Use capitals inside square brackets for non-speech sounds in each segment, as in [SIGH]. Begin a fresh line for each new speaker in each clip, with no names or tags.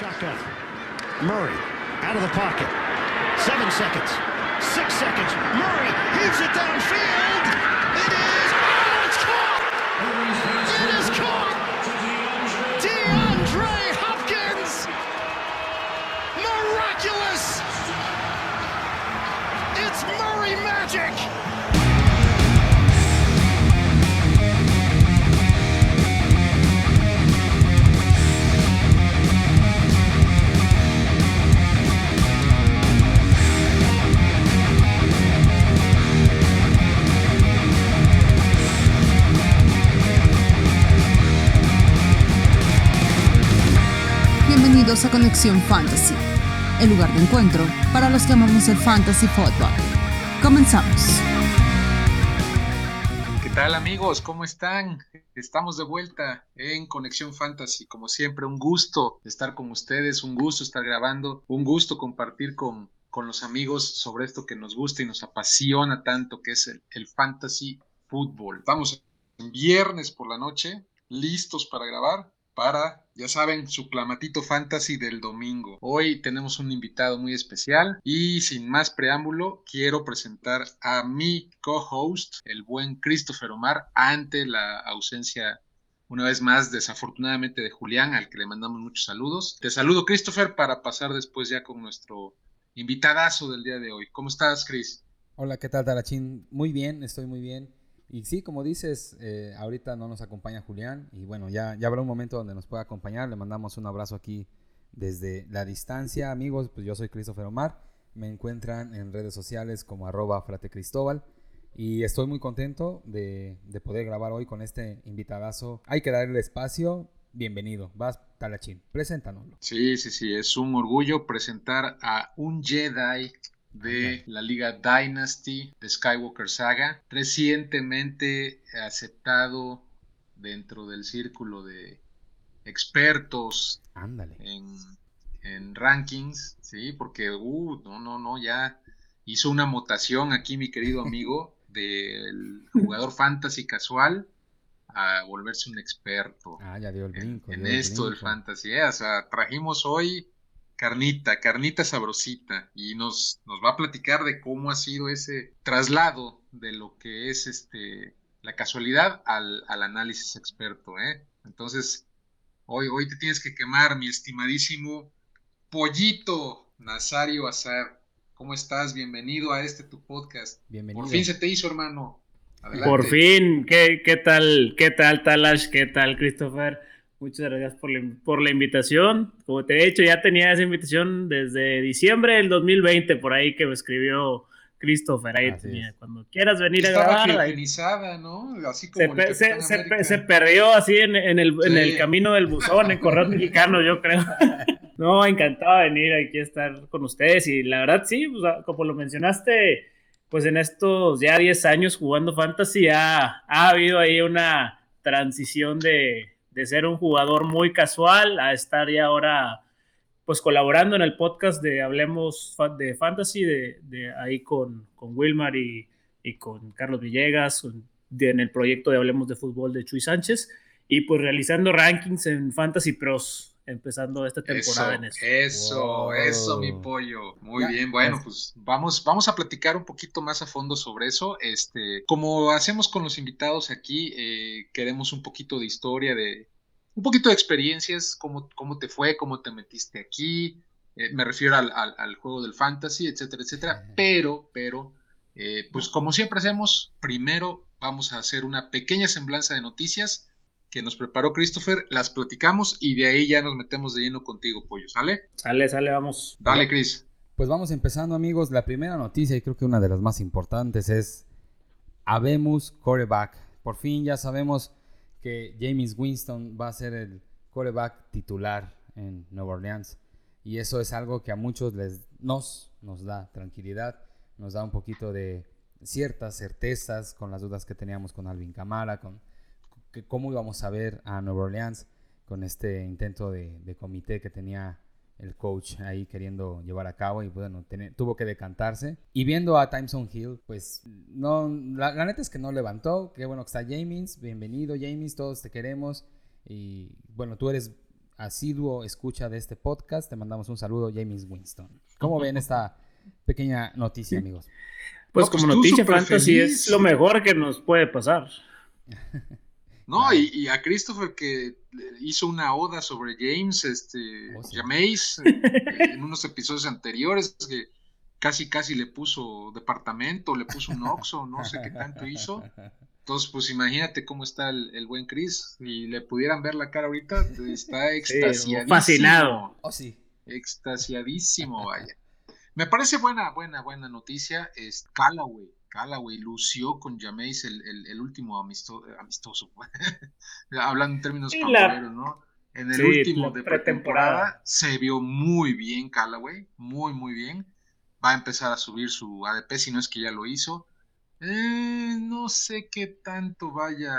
Shotgun. Murray out of the pocket. Seven seconds. Six seconds. Murray heaves it downfield.
Bienvenidos a Conexión Fantasy, el lugar de encuentro para los que amamos el fantasy football. Comenzamos.
¿Qué tal amigos? ¿Cómo están? Estamos de vuelta en Conexión Fantasy. Como siempre, un gusto estar con ustedes, un gusto estar grabando, un gusto compartir con, con los amigos sobre esto que nos gusta y nos apasiona tanto, que es el, el fantasy fútbol. En viernes por la noche, listos para grabar para, ya saben, su clamatito fantasy del domingo. Hoy tenemos un invitado muy especial y sin más preámbulo, quiero presentar a mi co-host, el buen Christopher Omar, ante la ausencia una vez más, desafortunadamente, de Julián, al que le mandamos muchos saludos. Te saludo, Christopher, para pasar después ya con nuestro invitadazo del día de hoy. ¿Cómo estás, Chris?
Hola, ¿qué tal, Tarachín? Muy bien, estoy muy bien. Y sí, como dices, eh, ahorita no nos acompaña Julián y bueno, ya, ya habrá un momento donde nos pueda acompañar. Le mandamos un abrazo aquí desde la distancia, amigos. Pues yo soy Christopher Omar. Me encuentran en redes sociales como arroba fratecristóbal. Y estoy muy contento de, de, poder grabar hoy con este invitadazo. Hay que darle espacio. Bienvenido. Vas, Talachín. Preséntanoslo.
Sí, sí, sí. Es un orgullo presentar a un Jedi de la Liga Dynasty de Skywalker Saga, recientemente aceptado dentro del círculo de expertos En, en, rankings, sí, porque, uh, no, no, no, ya hizo una mutación aquí mi querido [LAUGHS] amigo del jugador fantasy casual a volverse un experto
ah, ya dio el brinco,
en, esto del fantasy. ¿eh? O sea, trajimos hoy carnita, carnita sabrosita, y nos, nos va a platicar de cómo ha sido ese traslado de lo que es este la casualidad al, al análisis experto, ¿eh? Entonces, hoy, hoy te tienes que quemar, mi estimadísimo pollito Nazario Azar. ¿Cómo estás? Bienvenido a este tu podcast.
Bienvenido.
Por fin se te hizo, hermano.
Adelante. Por fin, ¿qué, qué tal? ¿Qué tal, Talash? ¿Qué tal, Christopher? Muchas gracias por la, por la, invitación. Como te he dicho, ya tenía esa invitación desde diciembre del 2020, por ahí que me escribió Christopher. Ahí tenía, cuando quieras venir
Estaba
a grabar.
Filipinizada, ¿no? Así como
se, se, se, se, perdió así en, en, el, sí. en, el, camino del buzón, en Correo Mexicano, yo creo. [LAUGHS] no, encantado de venir aquí a estar con ustedes. Y la verdad, sí, pues, como lo mencionaste, pues en estos ya 10 años jugando Fantasy ha, ha habido ahí una transición de de ser un jugador muy casual a estar ya ahora pues colaborando en el podcast de Hablemos de Fantasy, de, ahí con, con Wilmar y, y, con Carlos Villegas, en el proyecto de Hablemos de Fútbol de Chuy Sánchez, y pues realizando rankings en Fantasy Pros, empezando esta temporada
eso,
en eso.
Eso, wow. eso, mi pollo. Muy ya, bien, bueno, ya. pues vamos, vamos a platicar un poquito más a fondo sobre eso. Este, como hacemos con los invitados aquí, eh, queremos un poquito de historia, de un poquito de experiencias, cómo, cómo te fue, cómo te metiste aquí. Eh, me refiero al, al, al, juego del fantasy, etcétera, etcétera. Pero, pero, eh, pues como siempre hacemos, primero vamos a hacer una pequeña semblanza de noticias que nos preparó Christopher, las platicamos y de ahí ya nos metemos de lleno contigo, Pollo, ¿sale?
Sale, sale, vamos.
Dale, Chris.
Pues vamos empezando, amigos. La primera noticia, y creo que una de las más importantes, es Habemos Coreback. Por fin ya sabemos que James Winston va a ser el coreback titular en Nueva Orleans. Y eso es algo que a muchos les, nos, nos da tranquilidad, nos da un poquito de ciertas certezas con las dudas que teníamos con Alvin Kamara, con que cómo íbamos a ver a Nueva Orleans con este intento de, de, comité que tenía el coach ahí queriendo llevar a cabo y bueno, ten, tuvo que decantarse. Y viendo a Timeson Hill, pues no, la, la, neta es que no levantó. Qué bueno que está James, bienvenido James, todos te queremos. Y bueno, tú eres asiduo escucha de este podcast. Te mandamos un saludo, James Winston. ¿Cómo ven esta pequeña noticia, amigos?
Pues, como pues noticia fantasy es lo mejor que nos puede pasar. [LAUGHS]
No, y, a Christopher que hizo una oda sobre James, este, oh, llaméis [LAUGHS] en unos episodios anteriores que casi casi le puso departamento, le puso un oxo, no sé qué tanto hizo. Entonces, pues imagínate cómo está el, buen Chris. Si le pudieran ver la cara ahorita, está [LAUGHS] extasiadísimo.
fascinado.
Oh, sí.
Extasiadísimo, vaya. Me parece buena, buena, buena noticia. Es Callaway. Callaway lució con Jameis el, el, último amistoso. [LAUGHS] Hablando en términos pamperos, ¿no? En el último de pretemporada se vio muy bien Callaway, muy, muy bien. Va a empezar a subir su ADP, si no es que ya lo hizo. Eh, no sé qué tanto vaya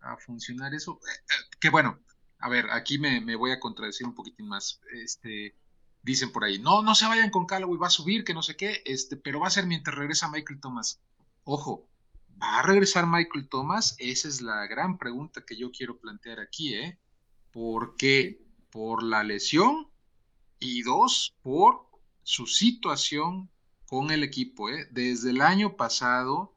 a funcionar eso. Eh, eh, que bueno, a ver, aquí me, me, voy a contradecir un poquitín más. Este, dicen por ahí, no, no se vayan con Callaway, va a subir, que no sé qué, este, pero va a ser mientras regresa Michael Thomas. Ojo, ¿va a regresar Michael Thomas? Esa es la gran pregunta que yo quiero plantear aquí, ¿eh? ¿Por qué? Por la lesión y dos, por su situación con el equipo, ¿eh? Desde el año pasado,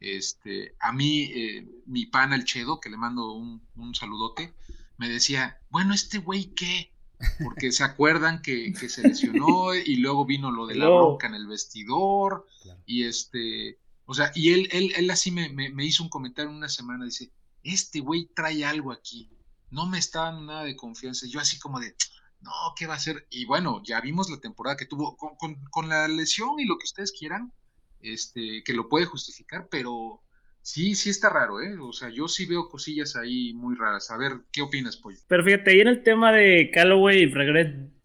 este, a mí, eh, mi pana el Chedo, que le mando un, un saludote, me decía, bueno, este güey, ¿qué? Porque se acuerdan que, se lesionó y luego vino lo de la bronca en el vestidor y este, o sea, y él, él, él así me, me, hizo un comentario en una semana, dice, este güey trae algo aquí, no me está dando nada de confianza, yo así como de, no, ¿qué va a hacer? Y bueno, ya vimos la temporada que tuvo con, con la lesión y lo que ustedes quieran, este, que lo puede justificar, pero Sí, sí está raro, ¿eh? O sea, yo sí veo cosillas ahí muy raras. A ver, ¿qué opinas, Pollo?
Pero fíjate, ahí en el tema de Callaway,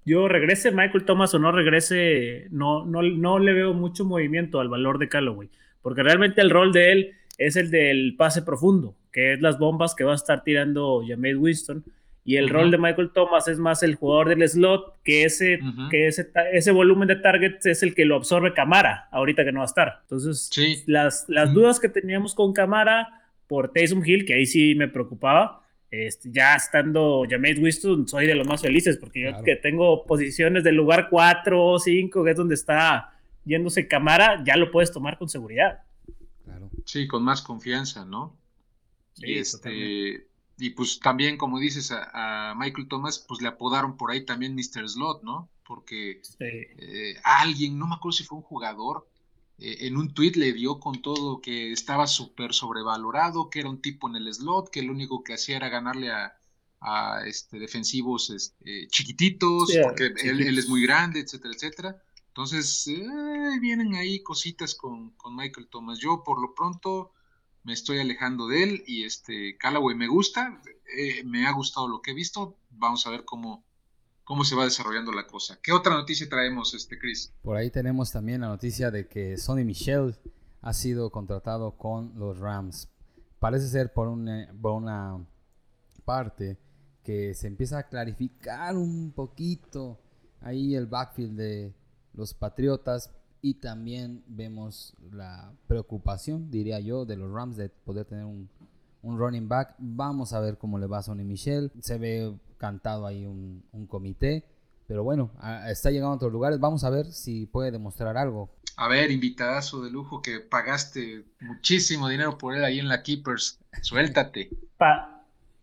yo regrese Michael Thomas o no regrese, no, no, no le veo mucho movimiento al valor de Callaway, porque realmente el rol de él es el del pase profundo, que es las bombas que va a estar tirando Jameis Winston y el rol de Michael Thomas es más el jugador del slot, que ese, que ese, ese volumen de targets es el que lo absorbe Camara, ahorita que no va a estar. Entonces, las, las dudas que teníamos con Camara por Taysom Hill, que ahí sí me preocupaba, este, ya estando Jameis Winston, soy de los más felices, porque yo que tengo posiciones del lugar 4 o 5, que es donde está yéndose Camara, ya lo puedes tomar con seguridad.
Claro. Sí, con más confianza, ¿no? y este, y pues también, como dices, a, Michael Thomas, pues le apodaron por ahí también Mr. Slot, ¿no? Porque eh, alguien, no me acuerdo si fue un jugador, eh, en un tweet le dio con todo que estaba súper sobrevalorado, que era un tipo en el slot, que lo único que hacía era ganarle a, este, defensivos este, chiquititos, porque Él, es muy grande, etcétera, etcétera. Entonces, eh, vienen ahí cositas con, con Michael Thomas. Yo, por lo pronto, me estoy alejando de él y este Callaway me gusta, eh, me ha gustado lo que he visto, vamos a ver cómo, cómo se va desarrollando la cosa. ¿Qué otra noticia traemos, este Chris?
Por ahí tenemos también la noticia de que Sonny Michel ha sido contratado con los Rams. Parece ser por una, por una parte que se empieza a clarificar un poquito ahí el backfield de los Patriotas, y también vemos la preocupación, diría yo, de los Rams de poder tener un, running back. Vamos a ver cómo le va a Sonny Michel. Se ve cantado ahí un, comité. Pero bueno, está llegando a otros lugares. Vamos a ver si puede demostrar algo.
A ver, invitadazo de lujo que pagaste muchísimo dinero por él ahí en la Keepers. Suéltate.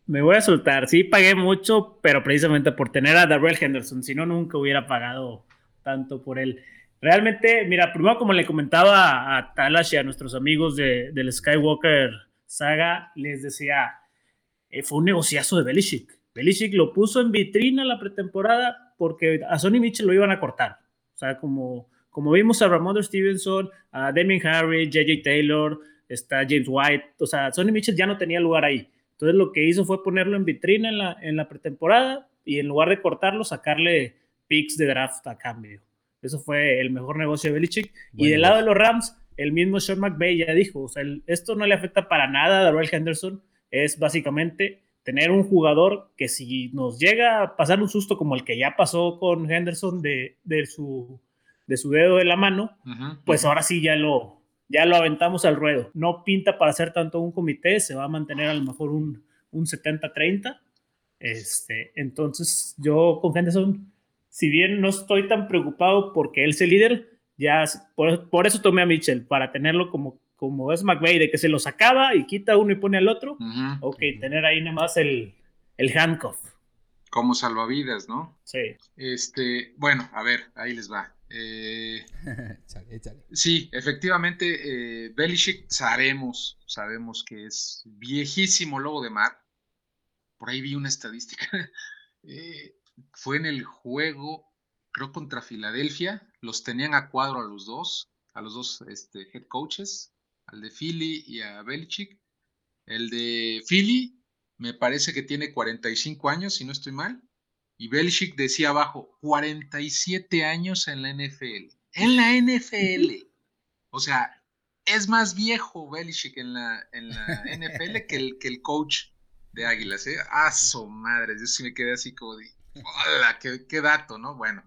me voy a soltar. Sí, pagué mucho, pero precisamente por tener a Darrell Henderson. Si no, nunca hubiera pagado tanto por él. Realmente, mira, primero como le comentaba a Talash y a nuestros amigos de, del Skywalker saga, les decía, eh, fue un negociazo de Belichick. Belichick lo puso en vitrina la pretemporada porque a Sonny Mitchell lo iban a cortar. O sea, como, como vimos a Ramon Stevenson, a Damien Harry, JJ Taylor, está James White, o sea, Sonny Mitchell ya no tenía lugar ahí. Entonces lo que hizo fue ponerlo en vitrina en la, en la pretemporada y en lugar de cortarlo, sacarle picks de draft a cambio. Eso fue el mejor negocio de Belichick. y del lado de los Rams, el mismo Sean McVay ya dijo, o sea, esto no le afecta para nada a Darrell Henderson, es básicamente tener un jugador que si nos llega a pasar un susto como el que ya pasó con Henderson de, de, su, de su dedo de la mano, pues ahora sí ya lo, ya lo aventamos al ruedo. No pinta para hacer tanto un comité, se va a mantener a lo mejor un, un 70-30 Este, entonces, yo con Henderson, si bien no estoy tan preocupado porque él es el líder, ya por, eso tomé a Mitchell, para tenerlo como, como es McVeigh, de que se lo sacaba y quita uno y pone al otro. Ok, tener ahí nada más el, el handcuff.
Como salvavidas, ¿no?
Sí.
Este, bueno, a ver, ahí les va. Eh, [LAUGHS] sí, efectivamente, eh, Belichick sabemos, sabemos que es viejísimo lobo de mar. Por ahí vi una estadística. [LAUGHS] Eh, fue en el juego, creo contra Filadelfia, los tenían a cuadro a los dos, a los dos este, head coaches, al de Philly y a Belichick. El de Philly me parece que tiene 45 años, si no estoy mal. Y Belichick decía abajo, 47 años en la NFL. En la NFL. O sea, es más viejo Belichick en la, en la NFL que el, que el coach de Águilas. ¿eh? ¡Ah, su madre! Yo sí me quedé así como ¡hola! Qué, qué, dato, ¿no? Bueno.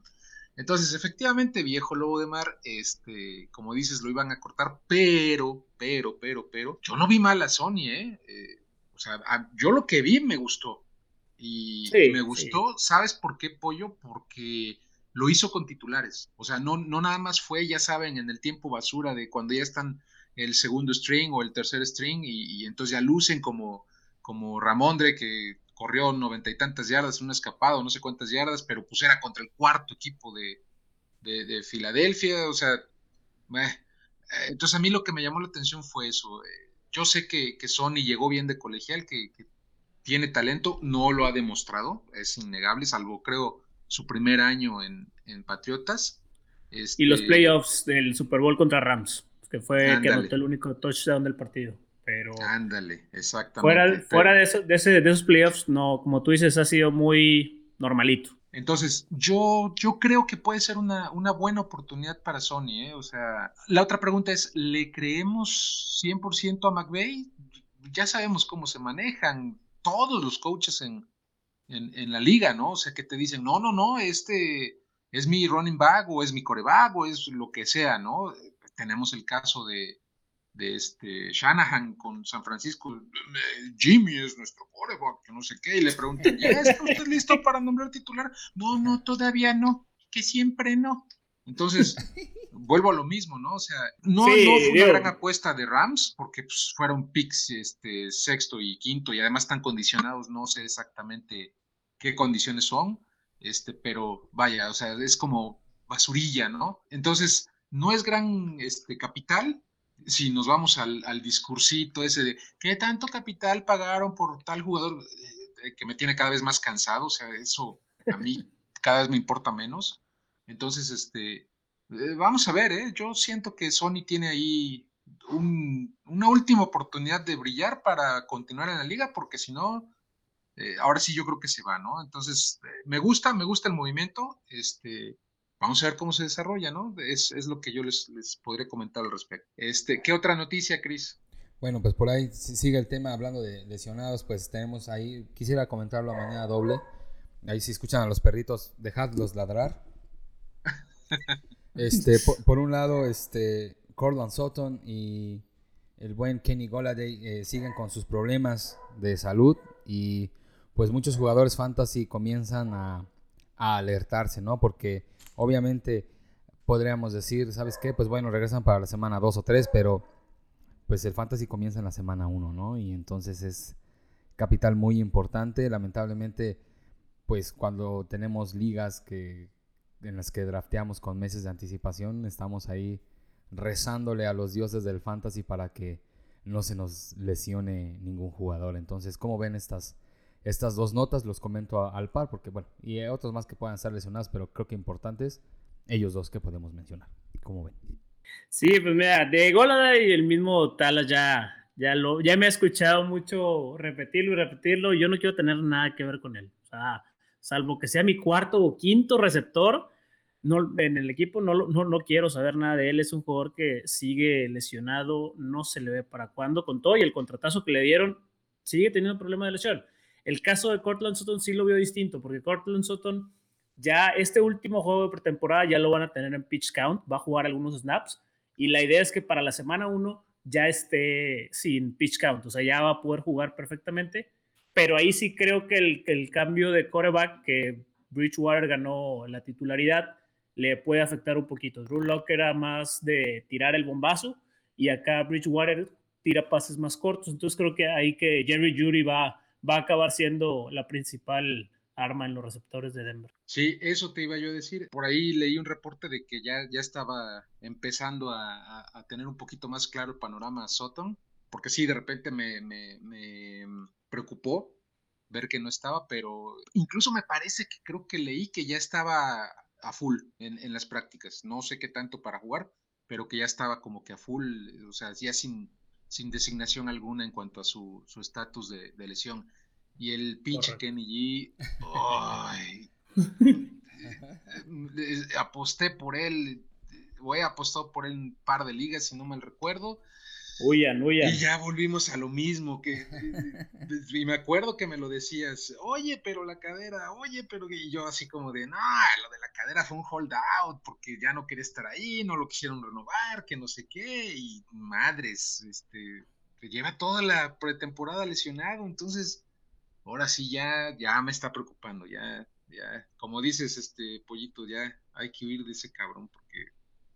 Entonces, efectivamente, viejo lobo de mar, este, como dices, lo iban a cortar, pero, pero, pero, pero, yo no vi mal a Sony, ¿eh? eh o sea, yo lo que vi me gustó. Y, me gustó, ¿sabes por qué pollo? Porque lo hizo con titulares. O sea, no, no nada más fue, ya saben, en el tiempo basura de cuando ya están el segundo string o el tercer string y, entonces ya lucen como, como Ramondre que corrió noventa y tantas yardas, un escapado, no sé cuántas yardas, pero pues era contra el cuarto equipo de, de, Filadelfia, o sea, entonces a mí lo que me llamó la atención fue eso. Eh, yo sé que, que Sony llegó bien de colegial, que, que tiene talento, no lo ha demostrado, es innegable, salvo creo su primer año en, Patriotas.
y los este, playoffs del Super Bowl contra Rams, que fue que anotó el único touchdown del partido. Pero
ándale, exactamente.
Fuera, fuera de, eso, de, esos playoffs, no, como tú dices, ha sido muy normalito.
Entonces, yo, yo creo que puede ser una, una buena oportunidad para Sony. ¿eh? O sea, la otra pregunta es, ¿le creemos 100% a McVeigh? Ya sabemos cómo se manejan todos los coaches en, en, la liga, ¿no? O sea, que te dicen, no, no, no, este es mi running back o es mi coreback o es lo que sea, ¿no? Tenemos el caso de, de este Shanahan con San Francisco, Jimmy es nuestro coreback, que no sé qué, y le preguntan, ¿ya está usted listo para nombrar titular? No, no, todavía no, que siempre no. Entonces, vuelvo a lo mismo, ¿no? O sea, no, fue una gran apuesta de Rams, porque pues, fueron picks este, sexto y quinto, y además están condicionados, no sé exactamente qué condiciones son, este, pero vaya, o sea, es como basurilla, ¿no? Entonces, no es gran este, capital, si nos vamos al, al discursito ese de qué tanto capital pagaron por tal jugador eh, que me tiene cada vez más cansado, o sea, eso a mí [LAUGHS] cada vez me importa menos. Entonces, este, eh, vamos a ver, ¿eh? yo siento que Sony tiene ahí una última oportunidad de brillar para continuar en la liga, porque si no, eh, ahora sí yo creo que se va, ¿no? Entonces, me gusta, me gusta el movimiento, este, vamos a ver cómo se desarrolla, ¿no? Es, lo que yo les, les podré comentar al respecto. Este, ¿Qué otra noticia, Cris?
Bueno, pues por ahí sigue el tema hablando de lesionados, pues tenemos ahí, quisiera comentarlo a manera doble. Ahí si escuchan a los perritos, dejadlos ladrar. [LAUGHS] Este, por, un lado, este, Cortland Sutton y el buen Kenny Goladay eh, siguen con sus problemas de salud y pues muchos jugadores fantasy comienzan a, alertarse, ¿no? Porque obviamente podríamos decir, ¿sabes qué? Pues bueno, regresan para la semana 2 o 3, pero pues el fantasy comienza en la semana 1, ¿no? Y entonces es capital muy importante. Lamentablemente, pues cuando tenemos ligas que, en las que drafteamos con meses de anticipación, estamos ahí rezándole a los dioses del fantasy para que no se nos lesione ningún jugador. Entonces, ¿cómo ven estas, estas dos notas? Los comento al par, porque bueno, y hay otros más que puedan estar lesionados, pero creo que importantes, ellos dos que podemos mencionar. ¿Cómo ven?
Sí, pues mira, de Golada y el mismo Talas ya, ya, lo, ya me ha escuchado mucho repetirlo y repetirlo. Yo no quiero tener nada que ver con él. O sea, salvo que sea mi cuarto o quinto receptor, no, en el equipo no, no, no, quiero saber nada de él. Es un jugador que sigue lesionado, no se le ve para cuándo. Con todo y el contratazo que le dieron, sigue teniendo problema de lesión. El caso de Cortland Sutton sí lo veo distinto, porque Cortland Sutton ya este último juego de pretemporada ya lo van a tener en pitch count, va a jugar algunos snaps y la idea es que para la semana 1 ya esté sin pitch count, o sea, ya va a poder jugar perfectamente pero ahí sí creo que el, cambio de coreback, que Bridgewater ganó la titularidad, le puede afectar un poquito. Drew Lock era más de tirar el bombazo y acá Bridgewater tira pases más cortos. Entonces creo que ahí que Jerry Judy va, va a acabar siendo la principal arma en los receptores de Denver.
Sí, eso te iba yo a decir. Por ahí leí un reporte de que ya, ya estaba empezando a, a, tener un poquito más claro el panorama Sutton, porque sí, de repente me, me, me preocupó ver que no estaba, pero incluso me parece que creo que leí que ya estaba a full en, en, las prácticas. No sé qué tanto para jugar, pero que ya estaba como que a full, o sea, ya sin, sin designación alguna en cuanto a su estatus de, de, lesión. Y el pinche Kenny G, ay, [LAUGHS] aposté por él, voy a apostar por él un par de ligas, si no me recuerdo,
Huyan, huyan.
Y ya volvimos a lo mismo, que y me acuerdo que me lo decías, oye, pero la cadera, oye, pero y yo así como de, no, lo de la cadera fue un hold out, porque ya no quería estar ahí, no lo quisieron renovar, que no sé qué, y madres, este, lleva toda la pretemporada lesionado, entonces, ahora sí ya, ya me está preocupando, ya, ya, como dices, este, pollito, ya hay que huir de ese cabrón, porque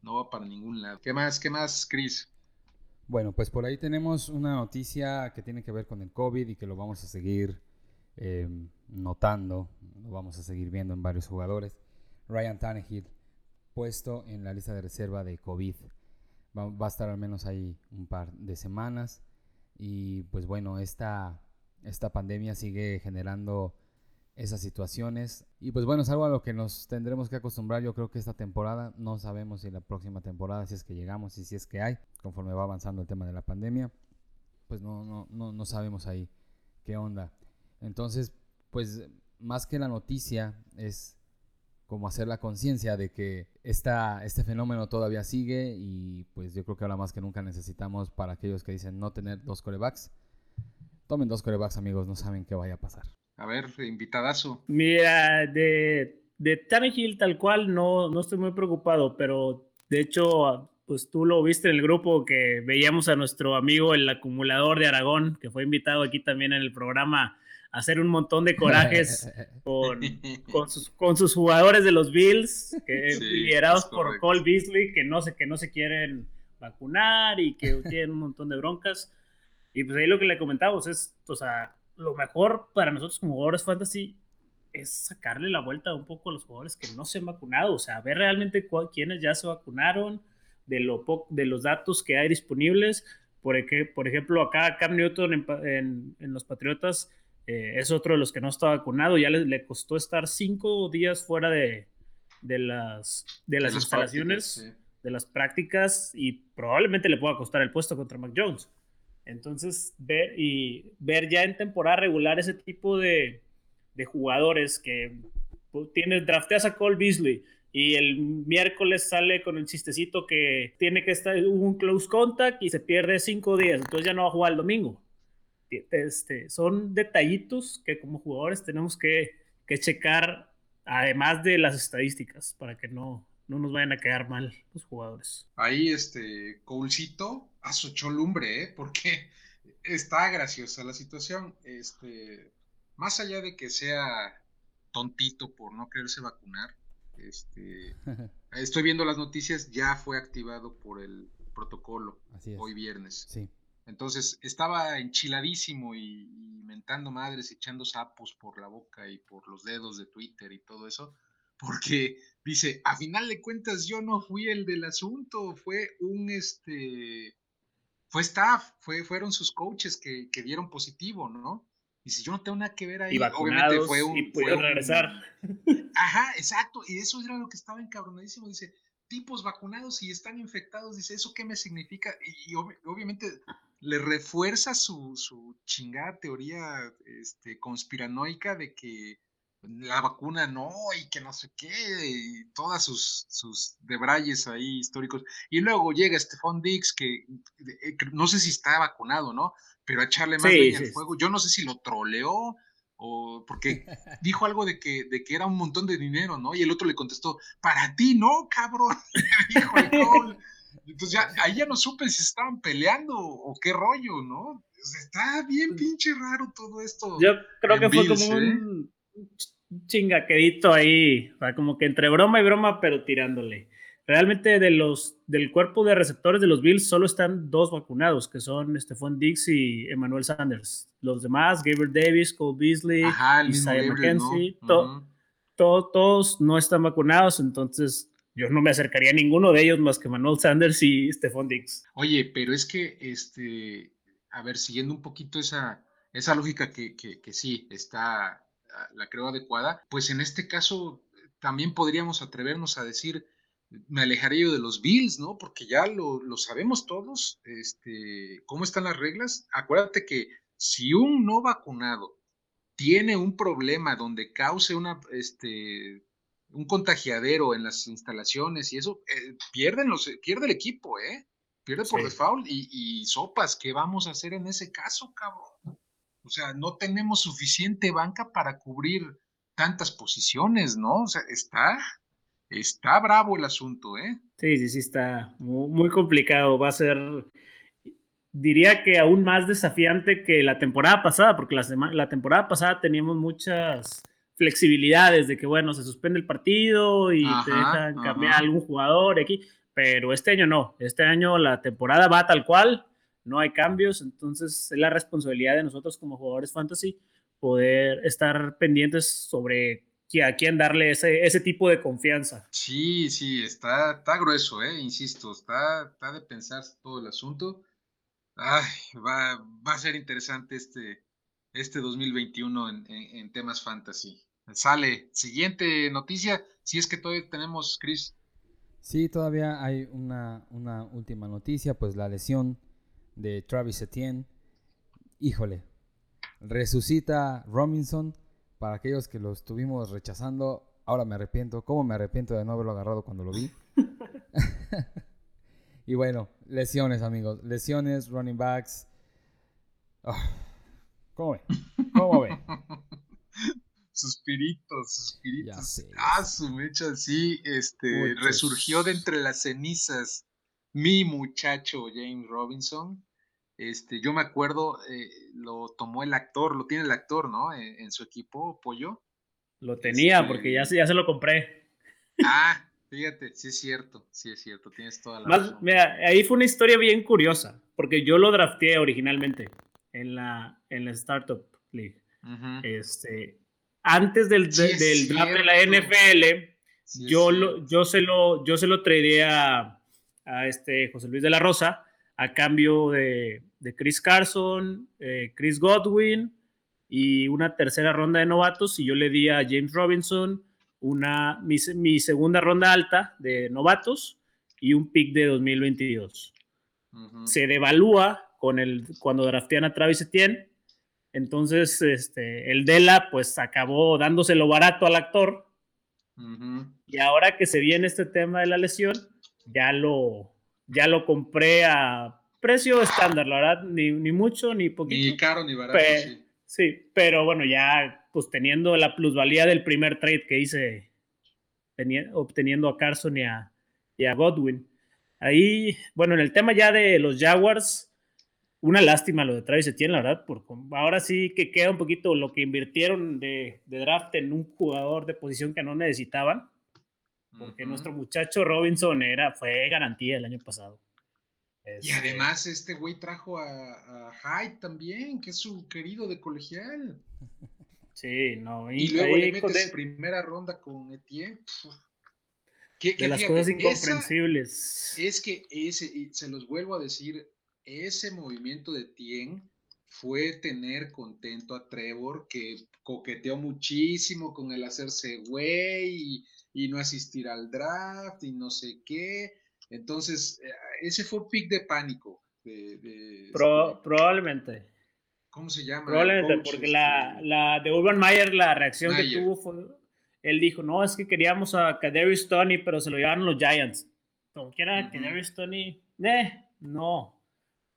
no va para ningún lado. ¿Qué más, qué más, Chris?
Bueno, pues por ahí tenemos una noticia que tiene que ver con el COVID y que lo vamos a seguir eh, notando, lo vamos a seguir viendo en varios jugadores. Ryan Tannehill puesto en la lista de reserva de COVID. Va, va, a estar al menos ahí un par de semanas. Y pues bueno, esta, esta pandemia sigue generando esas situaciones. Y pues bueno, es algo a lo que nos tendremos que acostumbrar yo creo que esta temporada. No sabemos si la próxima temporada, si es que llegamos y si es que hay, conforme va avanzando el tema de la pandemia, pues no, no, no, no sabemos ahí qué onda. Entonces, pues más que la noticia es como hacer la conciencia de que esta, este fenómeno todavía sigue y pues yo creo que ahora más que nunca necesitamos para aquellos que dicen no tener dos corebacks. Tomen dos corebacks amigos, no saben qué vaya a pasar.
A ver, invitadazo.
Mira, de, de Tannehill tal cual no, no estoy muy preocupado, pero de hecho, pues tú lo viste en el grupo que veíamos a nuestro amigo el acumulador de Aragón, que fue invitado aquí también en el programa a hacer un montón de corajes [LAUGHS] con, con, sus, con sus jugadores de los Bills, que, liderados por Cole Beasley, que no, sé, que no se quieren vacunar y que tienen un montón de broncas. Y pues ahí lo que le comentamos es, o sea, lo mejor para nosotros como jugadores fantasy es sacarle la vuelta un poco a los jugadores que no se han vacunado, o sea, ver realmente quiénes ya se vacunaron, de, lo de los datos que hay disponibles. Por, por ejemplo, acá Cam Newton en, en, los Patriotas eh, es otro de los que no está vacunado, ya le, le costó estar cinco días fuera de, de las, de las, instalaciones, de las prácticas, y probablemente le pueda costar el puesto contra Mac Jones. Entonces, ver, y ver ya en temporada regular ese tipo de, de jugadores que pues, tienes, drafteas a Cole Beasley y el miércoles sale con el chistecito que tiene que estar un close contact y se pierde cinco días, entonces ya no va a jugar el domingo. Este, son detallitos que como jugadores tenemos que, que checar, además de las estadísticas, para que no, no nos vayan a quedar mal los jugadores.
Ahí, este, Coulcito asochó lumbre, ¿eh? Porque [LAUGHS] está graciosa la situación. Este, más allá de que sea tontito por no quererse vacunar, este, [LAUGHS] estoy viendo las noticias, ya fue activado por el protocolo hoy viernes.
Sí.
Entonces estaba enchiladísimo y, y, mentando madres, echando sapos por la boca y por los dedos de Twitter y todo eso, porque dice, a final de cuentas yo no fui el del asunto, fue un este fue staff, fue, fueron sus coaches que, que dieron positivo, ¿no? Y si yo no tengo nada que ver ahí,
obviamente fue un. Y pudieron regresar. [LAUGHS]
Ajá, exacto. Y eso era lo que estaba encabronadísimo. Dice, tipos vacunados y están infectados. Dice, ¿eso qué me significa? Y, obviamente le refuerza su, su chingada teoría este, conspiranoica de que la vacuna no, y que no sé qué, y todas sus, sus debrayes ahí históricos. Y luego llega Stefan Dix, que, eh, no sé si está vacunado, ¿no? Pero a echarle más leña al fuego. Yo no sé si lo troleó o porque [LAUGHS] dijo algo de que, de que era un montón de dinero, ¿no? Y el otro le contestó, para ti no, cabrón. [LAUGHS] dijo Entonces ya, ahí ya no supe si estaban peleando o qué rollo, ¿no? está bien pinche raro todo esto.
Yo creo que fue como ¿eh? un chingaquedito ahí, o sea, como que entre broma y broma, pero tirándole. Realmente de los, del cuerpo de receptores de los Bills solo están dos vacunados, que son Stephon Dix y Emmanuel Sanders. Los demás, Gabriel Davis, Cole Beasley, Isaiah McKenzie, todos no están vacunados, entonces yo no me acercaría a ninguno de ellos más que Emmanuel Sanders y Stephon Dix.
Oye, pero es que, este, a ver, siguiendo un poquito esa, esa lógica que, que, que sí está, la creo adecuada, pues en este caso también podríamos atrevernos a decir, me alejaría yo de los Bills, ¿no? Porque ya lo, sabemos todos, este, cómo están las reglas. Acuérdate que si un no vacunado tiene un problema donde cause una, este, un contagiadero en las instalaciones y eso, eh, pierden los, pierde el equipo, ¿eh? Pierde por default y, y sopas, ¿qué vamos a hacer en ese caso, cabrón? O sea, no tenemos suficiente banca para cubrir tantas posiciones, ¿no? O sea, está, Está bravo el asunto, ¿eh?
Sí, sí, sí, está muy, complicado. Va a ser, diría que aún más desafiante que la temporada pasada, porque la, la temporada pasada teníamos muchas flexibilidades de que, bueno, se suspende el partido y te dejan cambiar a algún jugador aquí, pero este año no. Este año la temporada va tal cual, no hay cambios, entonces es la responsabilidad de nosotros como jugadores fantasy poder estar pendientes sobre a quién darle ese, ese tipo de confianza.
Sí, sí, está, está grueso, eh, insisto, está, está de pensar todo el asunto. Ay, va, va a ser interesante este, este 2021 en, en, temas fantasy. Sale, siguiente noticia, si es que todavía tenemos, Chris.
Sí, todavía hay una, una última noticia, pues la lesión de Travis Etienne. Híjole, resucita Robinson para aquellos que lo estuvimos rechazando, ahora me arrepiento. ¿Cómo me arrepiento de no haberlo agarrado cuando lo vi? [LAUGHS] y bueno, lesiones, amigos. Lesiones, running backs. Ah, ¿Cómo ve? ¿Cómo ve?
suspiritos, suspiritos. Ah, su mecha, sí, este, resurgió de entre las cenizas mi muchacho James Robinson. Este, yo me acuerdo, eh, lo tomó el actor, lo tiene el actor, ¿no? En, su equipo, Pollo.
Lo tenía, este porque ya, ya se lo compré.
Ah, fíjate, sí es cierto, sí es cierto, tienes toda la razón.
Mira, ahí fue una historia bien curiosa, porque yo lo drafteé originalmente en la, en la Startup League. este, antes del, del draft de la NFL, yo, lo, yo, se lo, yo se lo traeré a, a este José Luis de la Rosa a cambio de, Chris Carson, eh, Chris Godwin y una tercera ronda de novatos. Y yo le di a James Robinson una, mi, segunda ronda alta de novatos y un pick de 2022. Se devalúa con el, cuando draftean a Travis Etienne. Entonces, este, el Dela pues acabó dándoselo barato al actor. Y ahora que se viene este tema de la lesión, ya lo, ya lo compré a precio estándar, la verdad, ni, ni mucho ni poquito.
Ni caro ni barato,
sí. pero bueno, ya pues teniendo la plusvalía del primer trade que hice, obteniendo a Carson y a, y a Godwin. Ahí, bueno, en el tema ya de los Jaguars, una lástima lo de Travis Etienne, la verdad, porque ahora sí que queda un poquito lo que invirtieron de, de draft en un jugador de posición que no necesitaban porque nuestro muchacho Robinson era, fue garantía el año pasado.
y este además este güey trajo a, Hyde también, que es su querido de colegial.
Sí, no.
Y, luego le metes primera ronda con Etienne.
de las cosas incomprensibles.
es que ese, se los vuelvo a decir, ese movimiento de Etienne fue tener contento a Trevor, que coqueteó muchísimo con el hacerse güey y y no asistir al draft y no sé qué. Entonces, eh, ese fue pick de pánico. De,
probablemente.
¿Cómo se llama?
Probablemente, porque la, este la, de Urban Meyer, la reacción que tuvo fue, él dijo, no, es que queríamos a Kadarius Tony, pero se lo llevaron los Giants. Como quiera, uh Tony, eh, no,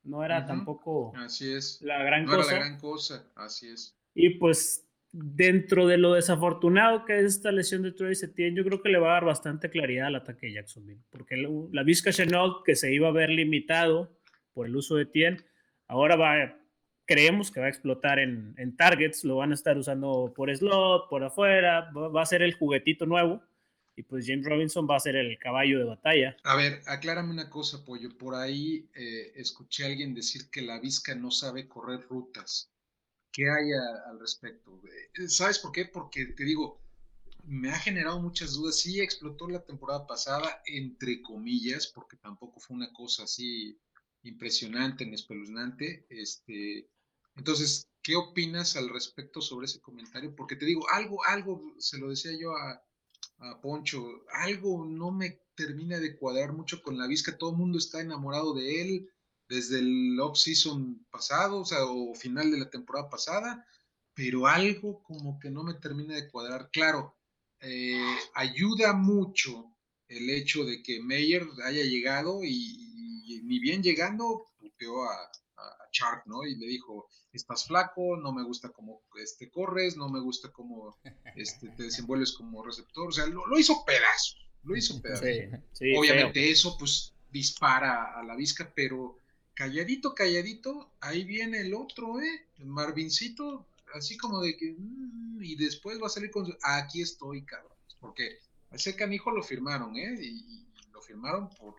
no era tampoco
así es.
la gran cosa.
Era la gran cosa, así es.
Y pues dentro de lo desafortunado que es esta lesión de Troy Setien, yo creo que le va a dar bastante claridad al ataque de Jacksonville, porque la Vizca Chenault que se iba a ver limitado por el uso de Tien, ahora va, creemos que va a explotar en, en targets, lo van a estar usando por slot, por afuera, va, a ser el juguetito nuevo. Y pues James Robinson va a ser el caballo de batalla.
A ver, aclárame una cosa, Pollo. Por ahí eh, escuché a alguien decir que la Vizca no sabe correr rutas. ¿Qué hay al respecto? ¿Sabes por qué? Porque te digo, me ha generado muchas dudas. Sí explotó la temporada pasada, entre comillas, porque tampoco fue una cosa así impresionante ni espeluznante. Este, entonces, ¿qué opinas al respecto sobre ese comentario? Porque te digo, algo, algo, se lo decía yo a, a Poncho, algo no me termina de cuadrar mucho con la Vizca. Todo el mundo está enamorado de él desde el off-season pasado, o sea, o final de la temporada pasada, pero algo como que no me termina de cuadrar. Claro, eh, ayuda mucho el hecho de que Meyer haya llegado y, ni bien llegando, puteó a, a, Chark, ¿no? Y le dijo, estás flaco, no me gusta cómo este, corres, no me gusta cómo este, te desenvuelves como receptor, o sea, lo, hizo pedazo, lo hizo [LAUGHS] pedazo. Obviamente eso pues dispara a la visca, pero calladito, calladito, ahí viene el otro, ¿eh? El Marvincito, así como de que, mm", y después va a salir con, aquí estoy, cabrón, porque ese canijo lo firmaron, ¿eh? Y, lo firmaron por,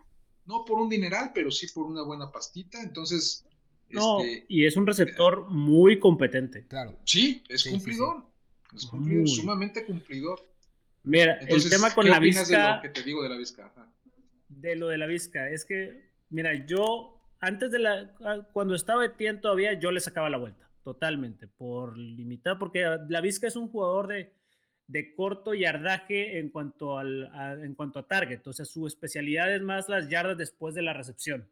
no por un dineral, pero sí por una buena pastita, entonces...
No, este, y es un receptor muy competente.
Claro. Sí, es cumplidor. Es cumplidor, sumamente cumplidor.
Mira, el tema con la Vizca.
De lo que te digo de la Vizca.
De lo de la Vizca, es que, mira, yo antes de la, ah, cuando estaba Etienne todavía, yo le sacaba la vuelta, totalmente, por limitar, porque la Vizca es un jugador de, de corto yardaje en cuanto, al, a, en cuanto a target, o sea, su especialidad es más las yardas después de la recepción.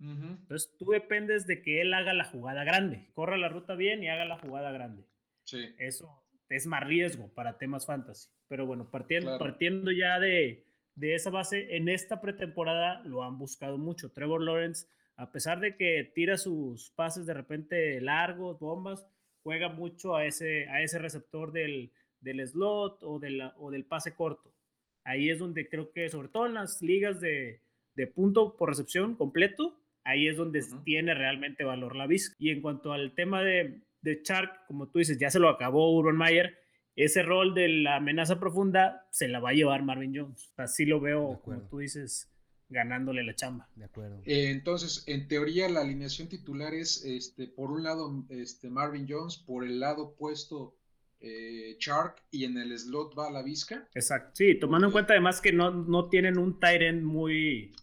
Entonces tú dependes de que él haga la jugada grande, corra la ruta bien y haga la jugada grande.
Sí.
Eso es más riesgo para temas fantasy. Pero bueno, partiendo, partiendo ya de, de esa base, en esta pretemporada lo han buscado mucho. Trevor Lawrence a pesar de que tira sus pases de repente largos, bombas, juega mucho a ese, a ese receptor del, del slot o, o del pase corto. Ahí es donde creo que, sobre todo en las ligas de, de punto por recepción completo, ahí es donde tiene realmente valor la vista. Y en cuanto al tema de, de Chark, como tú dices, ya se lo acabó Urban Mayer, ese rol de la amenaza profunda se la va a llevar Marvin Jones. Así lo veo, como tú dices, ganándole la chamba.
De acuerdo.
Eh, entonces, en teoría, la alineación titular es, este, por un lado, este, Marvin Jones, por el lado opuesto, eh, Chark, y en el slot va la Vizca.
Exacto, sí, tomando en cuenta además que no, no tienen un Tyrant muy,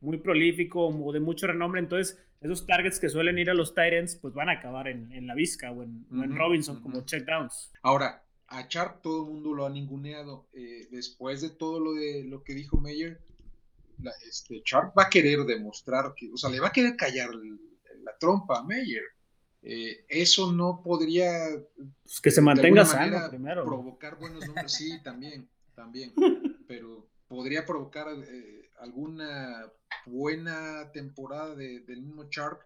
muy prolífico o de mucho renombre, entonces esos targets que suelen ir a los Tyrants, pues van a acabar en, la Vizca o en, Robinson como checkdowns.
Ahora, a Chark todo el mundo lo ha ninguneado. Eh, después de todo lo de lo que dijo Meyer, este, Sharp va a querer demostrar que, o sea, le va a querer callar la trompa a Meyer. Eh, eso no podría
pues que se mantenga sano primero
provocar buenos números. Sí [LAUGHS] también también. [LAUGHS] Pero podría provocar eh, alguna buena temporada del mismo Sharp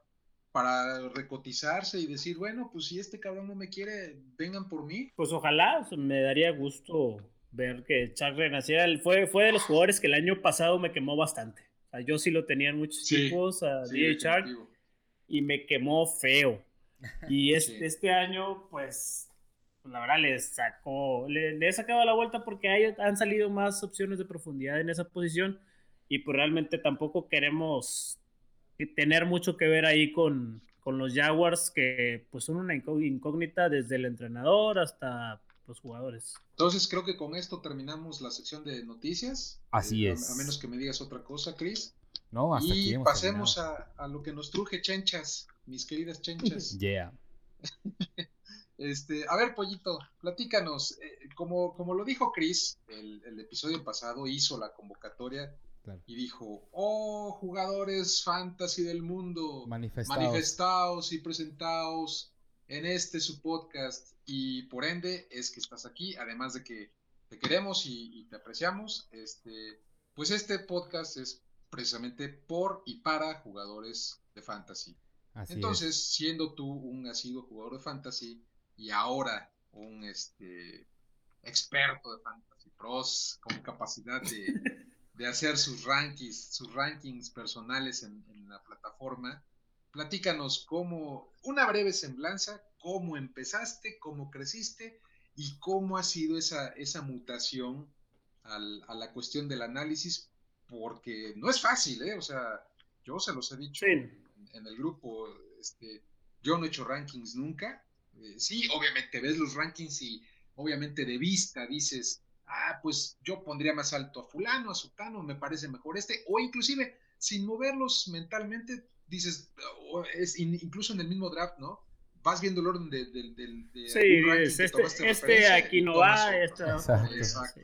para recotizarse y decir bueno pues si este cabrón no me quiere vengan por mí
pues ojalá me daría gusto ver que Chuck renaciera. Fue, fue de los jugadores que el año pasado me quemó bastante. yo sí lo tenía en muchos equipos, a DJ y me quemó feo. [LAUGHS] Y este, este año, pues, la verdad, le sacó, le, he sacado la vuelta porque hay, han salido más opciones de profundidad en esa posición y pues realmente tampoco queremos tener mucho que ver ahí con, con los Jaguars, que pues son una incógnita desde el entrenador hasta los jugadores.
Entonces creo que con esto terminamos la sección de noticias.
Así eh, es.
A, menos que me digas otra cosa, Chris.
No, hasta
y pasemos a, lo que nos truje, chenchas, mis queridas chenchas. [LAUGHS]
Yeah. [LAUGHS]
este, a ver, pollito, platícanos. Eh, como, como lo dijo Chris, el, episodio pasado hizo la convocatoria y dijo, oh, jugadores fantasy del mundo,
manifestados,
manifestaos y presentaos en este su podcast y por ende es que estás aquí, además de que te queremos y, te apreciamos, este, pues este podcast es precisamente por y para jugadores de fantasy. Entonces, siendo tú un asiduo jugador de fantasy y ahora un este, experto de Fantasy Pros con capacidad de, [LAUGHS] hacer sus rankings, sus rankings personales en, la plataforma. Platícanos cómo, una breve semblanza, cómo empezaste, cómo creciste y cómo ha sido esa, esa mutación a la cuestión del análisis, porque no es fácil, ¿eh? O sea, yo se los he dicho en, el grupo, este, yo no he hecho rankings nunca. Eh, sí, obviamente ves los rankings y obviamente de vista dices, ah, pues yo pondría más alto a fulano, a sutano, me parece mejor este, o inclusive sin moverlos mentalmente, dices, es incluso en el mismo draft, ¿no? Vas viendo el orden de, de,
sí, este, este aquí no va, este,
exacto.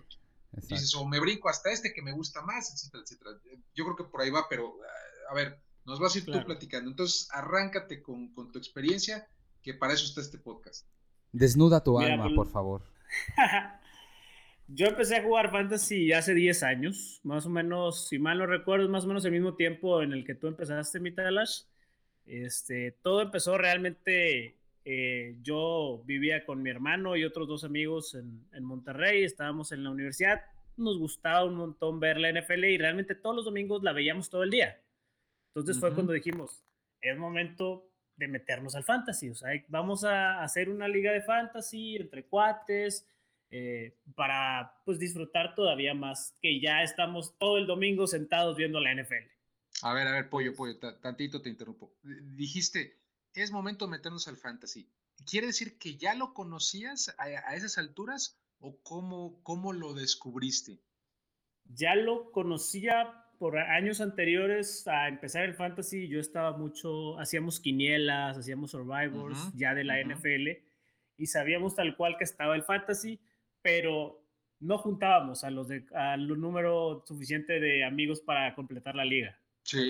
Dices, o me brinco hasta este que me gusta más, etcétera, etcétera. Yo creo que por ahí va, pero a ver, nos vas a ir tú platicando. Entonces, arráncate con, tu experiencia, que para eso está este podcast.
Desnuda tu alma, por favor. [LAUGHS]
Yo empecé a jugar fantasy hace 10 años, más o menos, si mal no recuerdo, más o menos el mismo tiempo en el que tú empezaste, mi Este, todo empezó realmente, eh, yo vivía con mi hermano y otros dos amigos en, en, Monterrey, estábamos en la universidad, nos gustaba un montón ver la NFL y realmente todos los domingos la veíamos todo el día. Entonces fue cuando dijimos, es momento de meternos al fantasy, o sea, vamos a hacer una liga de fantasy entre cuates eh, para pues disfrutar todavía más, que ya estamos todo el domingo sentados viendo la NFL.
A ver, a ver, pollo, pollo, tantito te interrumpo. Dijiste, es momento de meternos al fantasy. ¿Quiere decir que ya lo conocías a, esas alturas o cómo, cómo lo descubriste?
Ya lo conocía por años anteriores a empezar el fantasy, yo estaba mucho, hacíamos quinielas, hacíamos survivors ya de la NFL y sabíamos tal cual que estaba el fantasy, pero no juntábamos a los de, al número suficiente de amigos para completar la liga.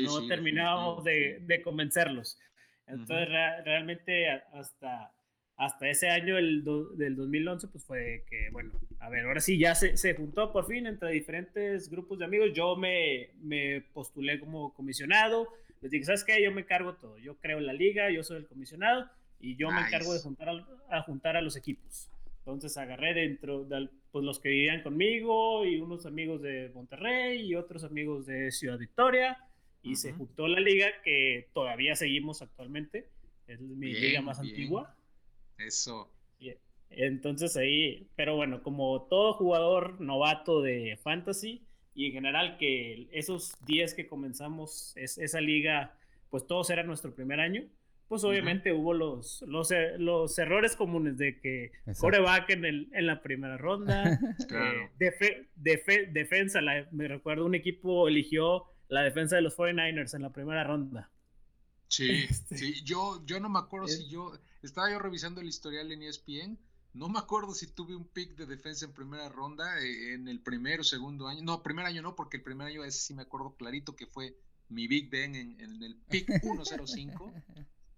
no terminábamos de, de, convencerlos. Entonces, realmente hasta hasta ese año el del 2011, pues fue que, bueno, a ver, ahora sí ya se, se, juntó por fin entre diferentes grupos de amigos. Yo me, me postulé como comisionado. Les dije, ¿sabes qué? Yo me cargo todo. Yo creo la liga, yo soy el comisionado y yo me encargo de juntar a, juntar a los equipos. Entonces agarré dentro de pues, los que vivían conmigo y unos amigos de Monterrey y otros amigos de Ciudad Victoria y se juntó la liga que todavía seguimos actualmente. Es mi liga más antigua
eso.
Entonces ahí, pero bueno, como todo jugador novato de fantasy y en general que esos 10 que comenzamos es, esa liga, pues todos era nuestro primer año, pues obviamente hubo los, los, eh, los, errores comunes de que coreback en, el, en la primera ronda, [LAUGHS] eh, defensa, me recuerdo un equipo eligió la defensa de los 49ers en la primera ronda.
Sí, [LAUGHS] este, sí, yo, yo no me acuerdo si yo, estaba yo revisando el historial en ESPN, no me acuerdo si tuve un pick de defensa en primera ronda eh, en el primer o segundo año, no, primer año no, porque el primer año ese sí me acuerdo clarito que fue mi Big Ben en, el pick [LAUGHS] 105,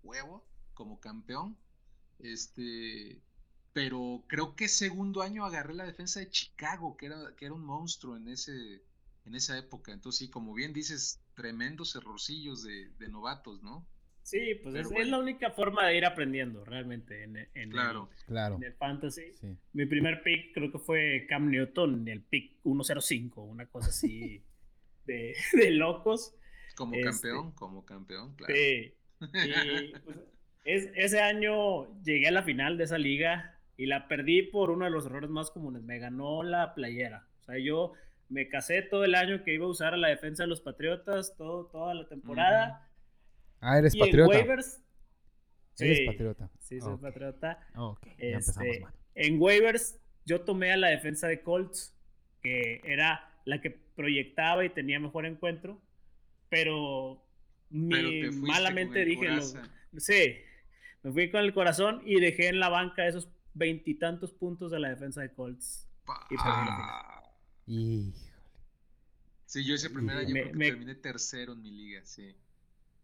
huevo, como campeón, este, pero creo que segundo año agarré la defensa de Chicago, que era, que era un monstruo en ese, en esa época, entonces sí, como bien dices, tremendos errorcillos de, novatos, ¿no?
Sí, pues es, la única forma de ir aprendiendo realmente en, en,
claro,
el,
claro.
en el fantasy. Mi primer pick creo que fue Cam Newton, el pick 105, una cosa así [LAUGHS] de, locos.
Como este, campeón, como campeón, claro.
Sí. Y, pues, ese año llegué a la final de esa liga y la perdí por uno de los errores más comunes. Me ganó la playera. O sea, yo me casé todo el año que iba a usar a la defensa de los Patriotas, todo, toda la temporada.
Ah, eres patriota. En
waivers.
Sí, eres patriota.
Sí, soy patriota.
Ya
este, En waivers, yo tomé a la defensa de Colts, que era la que proyectaba y tenía mejor encuentro, pero, malamente dije, sí, me fui con el corazón y dejé en la banca esos veintitantos puntos de la defensa de Colts. Y
Híjole.
Sí, yo ese primer año terminé tercero en mi liga, sí.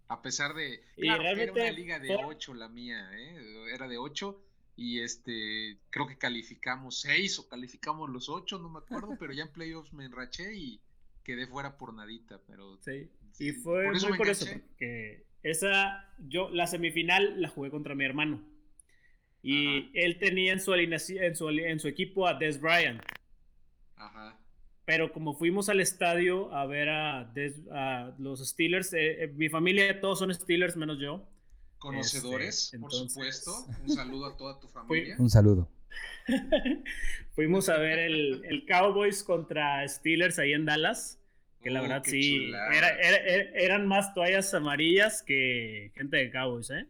A pesar de. Claro, era una liga de 8 la mía, ¿eh? Era de 8 y este. Creo que calificamos 6 o calificamos los 8, no me acuerdo, [LAUGHS] pero ya en playoffs me enraché y quedé fuera por nadita, pero.
Sí, y fue por eso muy por eso, porque esa. Yo, la semifinal la jugué contra mi hermano. Y él tenía en su, en, su, en su equipo a Des Bryant. Ajá. Pero como fuimos al estadio a ver a, los Steelers, eh, eh, mi familia todos son Steelers menos yo.
Conocedores, este, por supuesto. [LAUGHS] Un saludo a toda tu familia.
Un saludo. [LAUGHS]
Fuimos a ver el, Cowboys contra Steelers ahí en Dallas. Que la oh, verdad sí, eran más toallas amarillas que gente de Cowboys, ¿eh?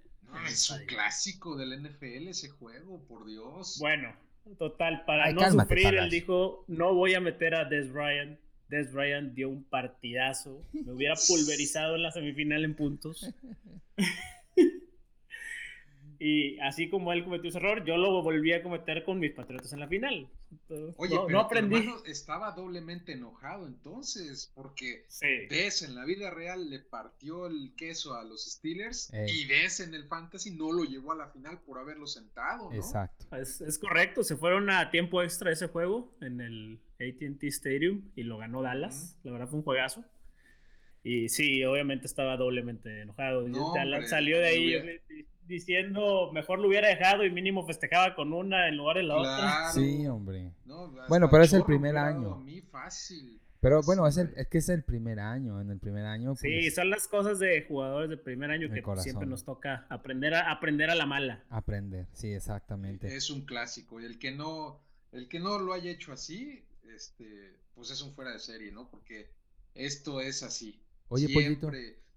es un clásico del NFL ese juego, por Dios.
Bueno, total, para no sufrir, él dijo, no voy a meter a Des Bryant. Des Bryant dio un partidazo. Me hubiera [LAUGHS] pulverizado en la semifinal en puntos. [LAUGHS] Y así como él cometió ese error, yo lo volví a cometer con mis patriotas en la final.
Oye, no, pero aprendí. estaba doblemente enojado entonces, porque sí. en la vida real le partió el queso a los Steelers y Des en el Fantasy no lo llevó a la final por haberlo sentado, ¿no?
Exacto.
Es, correcto, se fueron a tiempo extra ese juego en el ATT Stadium y lo ganó Dallas. La verdad fue un juegazo. Y sí, obviamente estaba doblemente enojado. salió de ahí diciendo mejor lo hubiera dejado y mínimo festejaba con una en lugar de la otra.
Sí, hombre. bueno, pero es el primer año. Pero bueno, es, el, es que es el primer año. En el primer año.
sí, pues, son las cosas de jugadores de primer año que siempre nos toca aprender a aprender a la mala.
Aprender, sí, exactamente.
Es un clásico. Y el que no, el que no lo haya hecho así, este, pues es un fuera de serie, ¿no? Porque esto es así.
Oye, Pollito.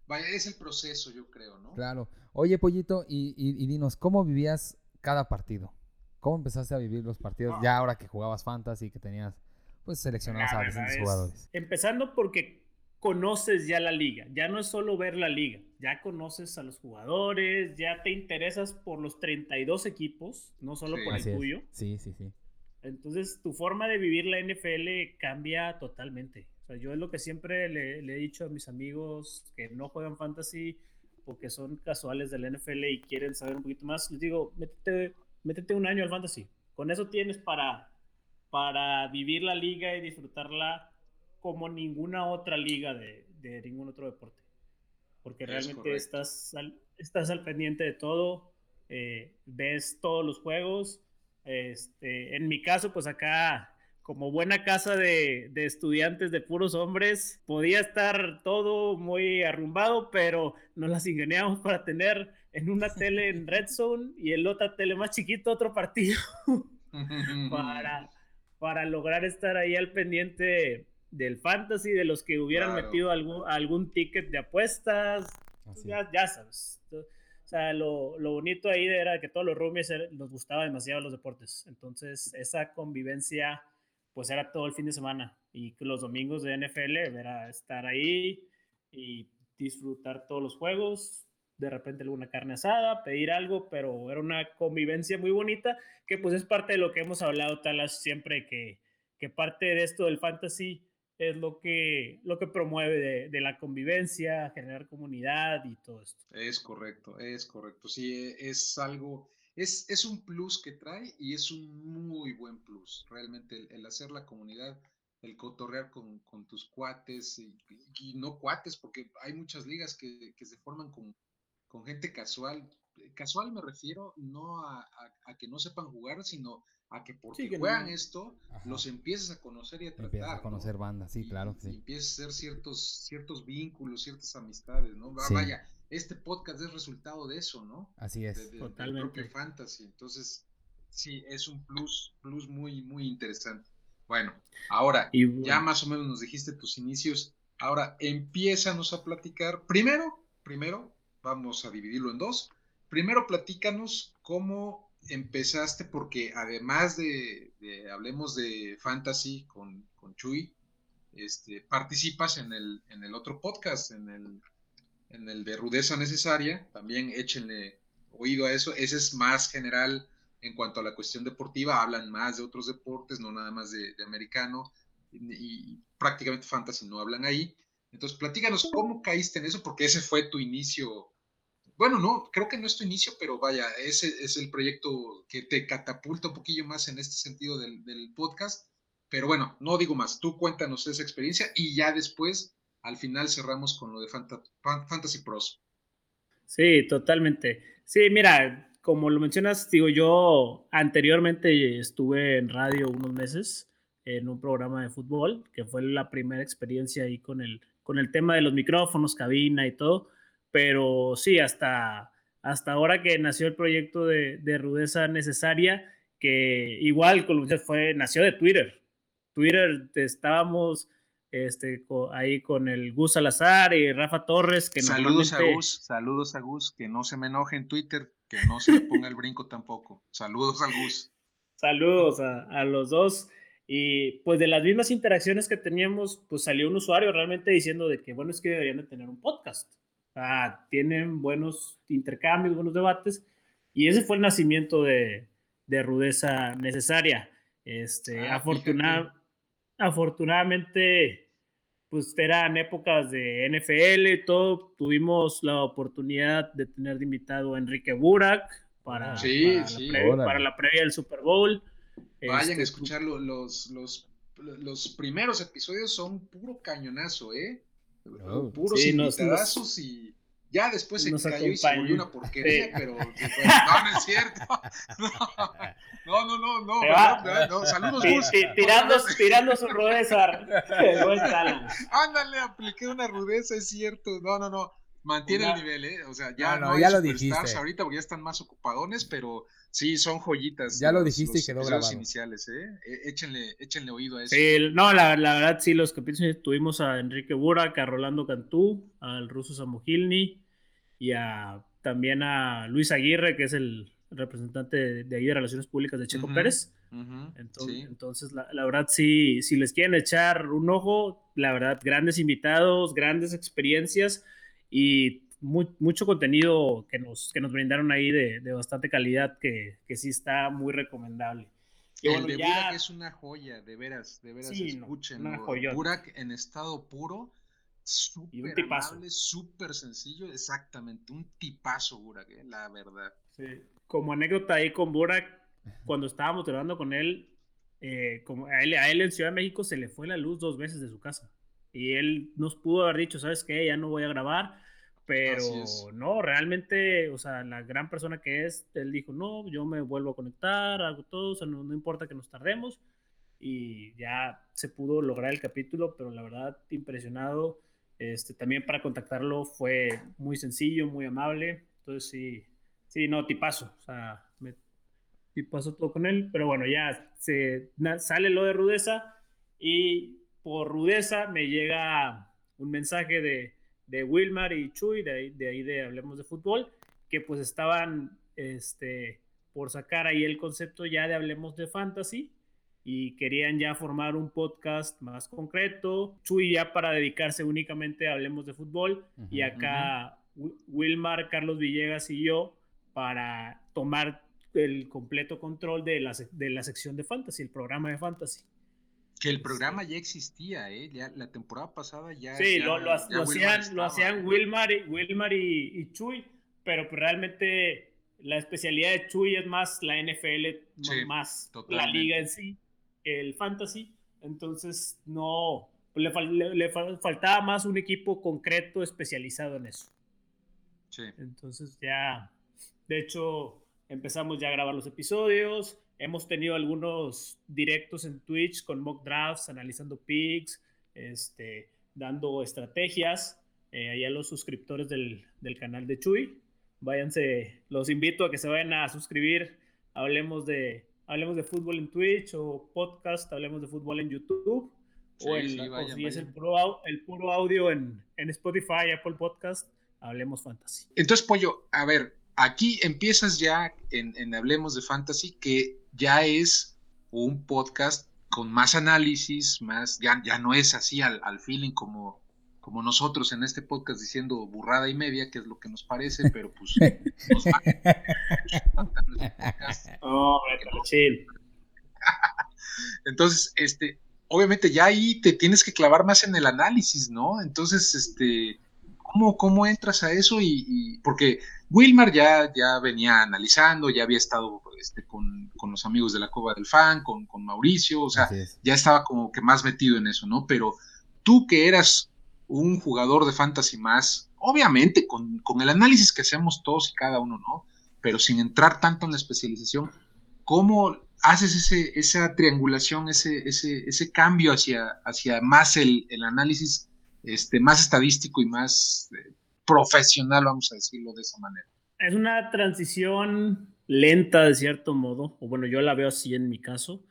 Vaya, es el proceso, yo creo, ¿no?
Claro. Oye, Pollito, y, dinos, ¿cómo vivías cada partido? ¿Cómo empezaste a vivir los partidos ya ahora que jugabas fantasy, que tenías pues seleccionados a distintos jugadores?
Empezando porque conoces ya la liga, ya no es solo ver la liga, ya conoces a los jugadores, ya te interesas por los 32 equipos, no solo por el tuyo.
Sí, sí, sí.
Entonces tu forma de vivir la NFL cambia totalmente. O sea, yo es lo que siempre le, he dicho a mis amigos que no juegan fantasy o que son casuales del NFL y quieren saber un poquito más, les digo, métete, métete un año al fantasy. Con eso tienes para, para vivir la liga y disfrutarla como ninguna otra liga de, de ningún otro deporte. Porque realmente estás al, estás al pendiente de todo, eh, ves todos los juegos. Este, en mi caso, pues acá como buena casa de, estudiantes de puros hombres, podía estar todo muy arrumbado, pero nos las ingeniamos para tener en una tele en Red Zone y en otra tele más chiquito otro partido [LAUGHS] para, para lograr estar ahí al pendiente del fantasy, de los que hubieran metido algún, algún ticket de apuestas, ya, ya, sabes. O sea, lo, lo, bonito ahí era que todos los roomies nos gustaba demasiado los deportes. Entonces, esa convivencia pues era todo el fin de semana y los domingos de NFL era estar ahí y disfrutar todos los juegos, de repente alguna carne asada, pedir algo, pero era una convivencia muy bonita que pues es parte de lo que hemos hablado Talas siempre que, que parte de esto del fantasy es lo que, lo que promueve de, de, la convivencia, generar comunidad y todo esto.
Es correcto, es correcto. Sí, es algo, es, un plus que trae y es un muy buen plus, realmente el, hacer la comunidad, el cotorrear con, tus cuates y, no cuates, porque hay muchas ligas que, se forman con, con, gente casual. Casual me refiero no a, que no sepan jugar, sino a que porque juegan esto, los empieces a conocer y a tratar. Empiezas
a conocer bandas, sí, claro.
sí. Y empieces a hacer ciertos, ciertos vínculos, ciertas amistades, ¿no? Vaya, este podcast es resultado de eso, ¿no?
Así es.
Totalmente.
fantasy. Entonces, sí, es un plus, plus muy, muy interesante. Bueno, ahora, ya más o menos nos dijiste tus inicios. Ahora, empiézanos a platicar. Primero, primero, vamos a dividirlo en dos. Primero, platícanos cómo empezaste, porque además de, hablemos de fantasy con, con Chuy, este, participas en el, en el otro podcast, en el en el de rudeza necesaria, también échenle oído a eso, ese es más general en cuanto a la cuestión deportiva, hablan más de otros deportes, no nada más de, americano, y, prácticamente fantasy no hablan ahí. Entonces, platícanos cómo caíste en eso, porque ese fue tu inicio. Bueno, no, creo que no es tu inicio, pero vaya, ese es el proyecto que te catapulta un poquillo más en este sentido del, del podcast. Pero bueno, no digo más, tú cuéntanos esa experiencia y ya después al final cerramos con lo de Fantasy Pros.
Sí, totalmente. Sí, mira, como lo mencionas, digo, yo anteriormente estuve en radio unos meses en un programa de fútbol, que fue la primera experiencia ahí con el, con el tema de los micrófonos, cabina y todo, pero sí, hasta, hasta ahora que nació el proyecto de, de Rudeza Necesaria, que igual con fue, nació de Twitter. Twitter estábamos este, ahí con el Gus Salazar y Rafa Torres. Que
saludos a Gus, saludos a Gus, que no se me enoje en Twitter, que no se le ponga el brinco tampoco. Saludos a Gus.
Saludos a, a, los dos. Y pues de las mismas interacciones que teníamos, pues salió un usuario realmente diciendo de que bueno, es que deberían de tener un podcast. Ah, tienen buenos intercambios, buenos debates. Y ese fue el nacimiento de, de rudeza necesaria. Este, ah, afortunadamente, pues eran épocas de NFL y todo. Tuvimos la oportunidad de tener de invitado a Enrique Burak para,
para,
La, previa, para la previa del Super Bowl.
Vayan a este, escuchar los, los, los, primeros episodios, son puro cañonazo, ¿eh? Oh, puros sí, invitadazos y ya después se cayó y se volvió una porquería, pero no, no es cierto. [LAUGHS] No, no, no, no, no, no saludos, Gus.
Tirando, tirando su rudeza. [LAUGHS]
Ándale, apliqué una rudeza, es cierto. No, no, no. Mantiene el nivel, ¿eh? O sea, ya no,
no, ya lo dijiste.
ahorita porque ya están más ocupadones, pero sí, son joyitas.
Ya lo dijiste y quedó grabado.
iniciales, ¿eh? E, échenle, échenle oído a eso.
Sí, no, la, la verdad, sí, los capítulos tuvimos a Enrique Burak, a Rolando Cantú, al ruso Samogilny y a, también a Luis Aguirre, que es el representante de, ahí de Relaciones Públicas de Checo Pérez. entonces, entonces la, la, verdad, sí, si les quieren echar un ojo, la verdad, grandes invitados, grandes experiencias y mucho contenido que nos, que nos brindaron ahí de, de bastante calidad que, que, sí está muy recomendable.
Y el de ya... Burak es una joya, de veras, de veras, sí, escuchen. Burak en estado puro, súper amable, súper sencillo, exactamente, un tipazo Burak, eh, la verdad.
Sí. Como anécdota ahí con Burak, cuando estábamos hablando con él, eh, como a él, a él en Ciudad de México se le fue la luz dos veces de su casa. Y él nos pudo haber dicho, ¿sabes qué? Ya no voy a grabar, pero no, realmente, o sea, la gran persona que es, él dijo, no, yo me vuelvo a conectar, hago todo, o sea, no, importa que nos tardemos. Y ya se pudo lograr el capítulo, pero la verdad, impresionado. Este, también para contactarlo fue muy sencillo, muy amable. Entonces sí, sí, no, tipazo. O sea, me tipazo todo con él. Pero bueno, ya se, sale lo de rudeza y por rudeza me llega un mensaje de, de Wilmar y Chuy, de ahí, de ahí de Hablemos de Fútbol, que pues estaban este, por sacar ahí el concepto ya de Hablemos de Fantasy y querían ya formar un podcast más concreto. Chuy ya para dedicarse únicamente a Hablemos de Fútbol y acá Wilmar, Carlos Villegas y yo para tomar el completo control de la, de la sección de Fantasy, el programa de Fantasy.
Que el programa ya existía, ¿eh? Ya, la temporada pasada ya.
Sí, lo, lo, hacían, lo hacían Wilmar, y, Wilmar y, Chuy, pero pues realmente la especialidad de Chuy es más la NFL, más la liga en sí, el fantasy. Entonces, no. Le, le, faltaba más un equipo concreto especializado en eso.
Sí.
Entonces, ya. De hecho, empezamos ya a grabar los episodios Hemos tenido algunos directos en Twitch con mock drafts, analizando picks, este, dando estrategias. Eh, ahí a los suscriptores del, del, canal de Chuy. Váyanse, los invito a que se vayan a suscribir. Hablemos de, hablemos de fútbol en Twitch o podcast, hablemos de fútbol en YouTube. o, en, si es el puro, el puro audio en, en Spotify, Apple Podcast, hablemos fantasy.
Entonces, Pollo, a ver, aquí empiezas ya en, en, Hablemos de Fantasy, que ya es un podcast con más análisis, más, ya, ya no es así al, al feeling como, como nosotros en este podcast diciendo burrada y media, que es lo que nos parece, [LAUGHS] pero pues nos [LAUGHS]
oh, chill.
Entonces, este, obviamente ya ahí te tienes que clavar más en el análisis, ¿no? Entonces, este, ¿cómo, cómo entras a eso? Y, y porque Wilmar ya, ya venía analizando, ya había estado este, con, los amigos de la Cueva del Fan, con, Mauricio, o sea, ya estaba como que más metido en eso, ¿no? Pero tú que eras un jugador de fantasy más, obviamente con, el análisis que hacemos todos y cada uno, ¿no? pero sin entrar tanto en la especialización, ¿cómo haces ese, esa triangulación, ese, ese, ese cambio hacia, hacia más el, el análisis este, más estadístico y más eh, profesional, vamos a decirlo de esa manera?
Es una transición lenta de cierto modo, o bueno, yo la veo así en mi caso,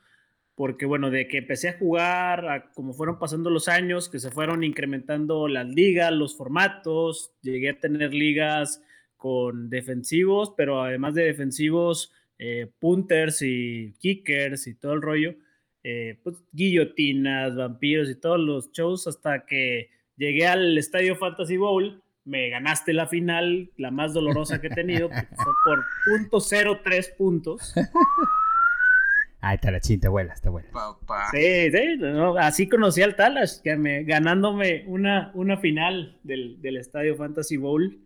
porque bueno, de que empecé a jugar, como fueron pasando los años, que se fueron incrementando las ligas, los formatos, llegué a tener ligas con defensivos, pero además de defensivos, eh, punters y kickers y todo el rollo, eh, pues guillotinas, vampiros y todos los shows hasta que llegué al Estadio Fantasy Bowl, me ganaste la final, la más dolorosa que he tenido, fue por punto tres puntos. [LAUGHS]
Ay, Talachín, te vuelas, te vuelas.
Sí, sí, así conocí al Talash, que me, ganándome una, una final del, del, Estadio Fantasy Bowl.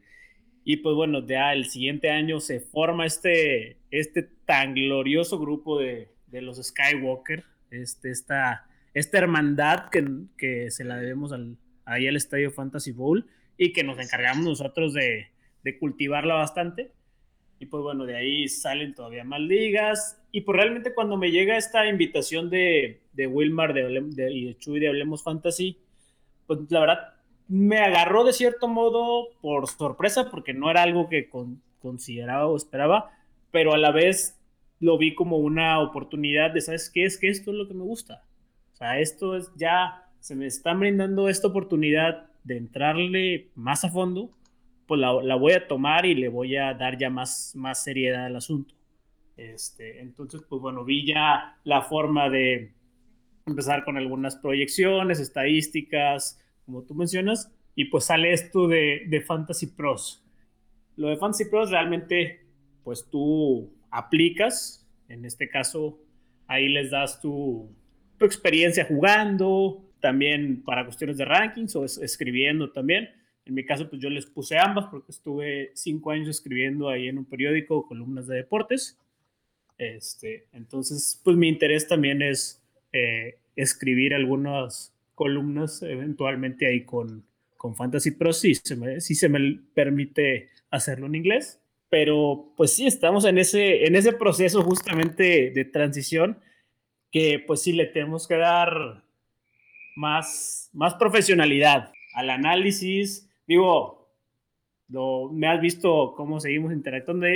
Y pues bueno, ya el siguiente año se forma este, este tan glorioso grupo de, de los Skywalker, este, esta, esta hermandad que, que se la debemos al, ahí al Estadio Fantasy Bowl y que nos encargamos nosotros de, de cultivarla bastante. Y pues bueno, de ahí salen todavía más ligas. Y pues realmente cuando me llega esta invitación de, de Wilmar de, y de Chuy de Hablemos Fantasy, pues la verdad me agarró de cierto modo por sorpresa, porque no era algo que consideraba o esperaba, pero a la vez lo vi como una oportunidad de, ¿sabes qué? Es que esto es lo que me gusta. O sea, esto es ya, se me está brindando esta oportunidad de entrarle más a fondo pues la, voy a tomar y le voy a dar ya más, más seriedad al asunto. Este, entonces, pues bueno, vi ya la forma de empezar con algunas proyecciones, estadísticas, como tú mencionas, y pues sale esto de, de Fantasy Pros. Lo de Fantasy Pros realmente, pues tú aplicas, en este caso, ahí les das tu, tu experiencia jugando, también para cuestiones de rankings o escribiendo también. En mi caso, pues yo les puse ambas porque estuve cinco años escribiendo ahí en un periódico columnas de deportes. Este, entonces, pues mi interés también es eh, escribir algunas columnas eventualmente ahí con, con Fantasy Pro, si se, me, si se me permite hacerlo en inglés. Pero pues sí, estamos en ese, en ese proceso justamente de transición que pues sí le tenemos que dar más, más profesionalidad al análisis, digo, lo, me has visto cómo seguimos interactuando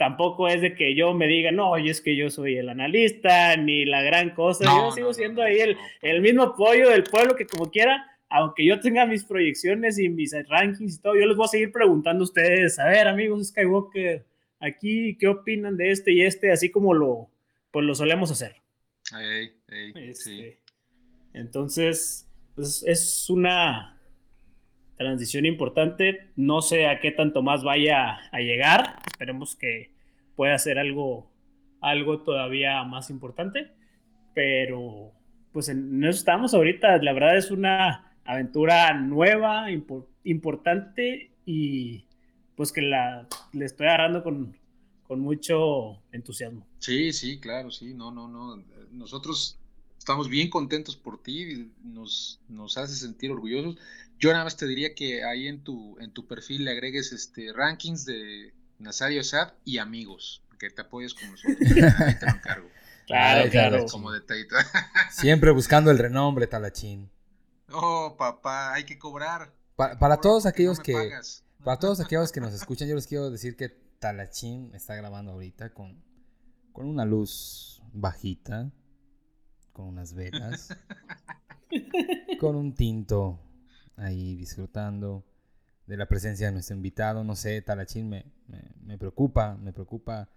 tampoco es de que yo me diga, no, oye, es que yo soy el analista, ni la gran cosa, yo sigo siendo ahí el, el, mismo pollo del pueblo que como quiera, aunque yo tenga mis proyecciones y mis rankings y todo, yo les voy a seguir preguntando a ustedes, a ver, amigos Skywalker, aquí, ¿qué opinan de este y este? Así como lo, pues lo solemos hacer. Este, entonces, pues es una transición importante. No sé a qué tanto más vaya a llegar. Esperemos que pueda ser algo, algo todavía más importante. Pero pues en eso estamos ahorita. La verdad es una aventura nueva, importante y pues que la, le estoy agarrando con, con mucho entusiasmo.
Sí, sí, claro, sí. No, no, no. Nosotros estamos bien contentos por ti, nos, nos hace sentir orgullosos. Yo nada más te diría que ahí en tu, en tu perfil le agregues este rankings de Nazario Sad y amigos, que te apoyes con nosotros. [LAUGHS] ahí te lo encargo.
Claro, claro.
Como detallito. [LAUGHS]
Siempre buscando el renombre, Talachín.
Oh, papá, hay que cobrar.
para todos aquellos que. Para todos aquellos que nos escuchan, yo les quiero decir que Talachín está grabando ahorita con, con una luz bajita, con unas velas, [LAUGHS] con un tinto ahí disfrutando de la presencia de nuestro invitado. No sé, Talachín, me, me, preocupa, me preocupa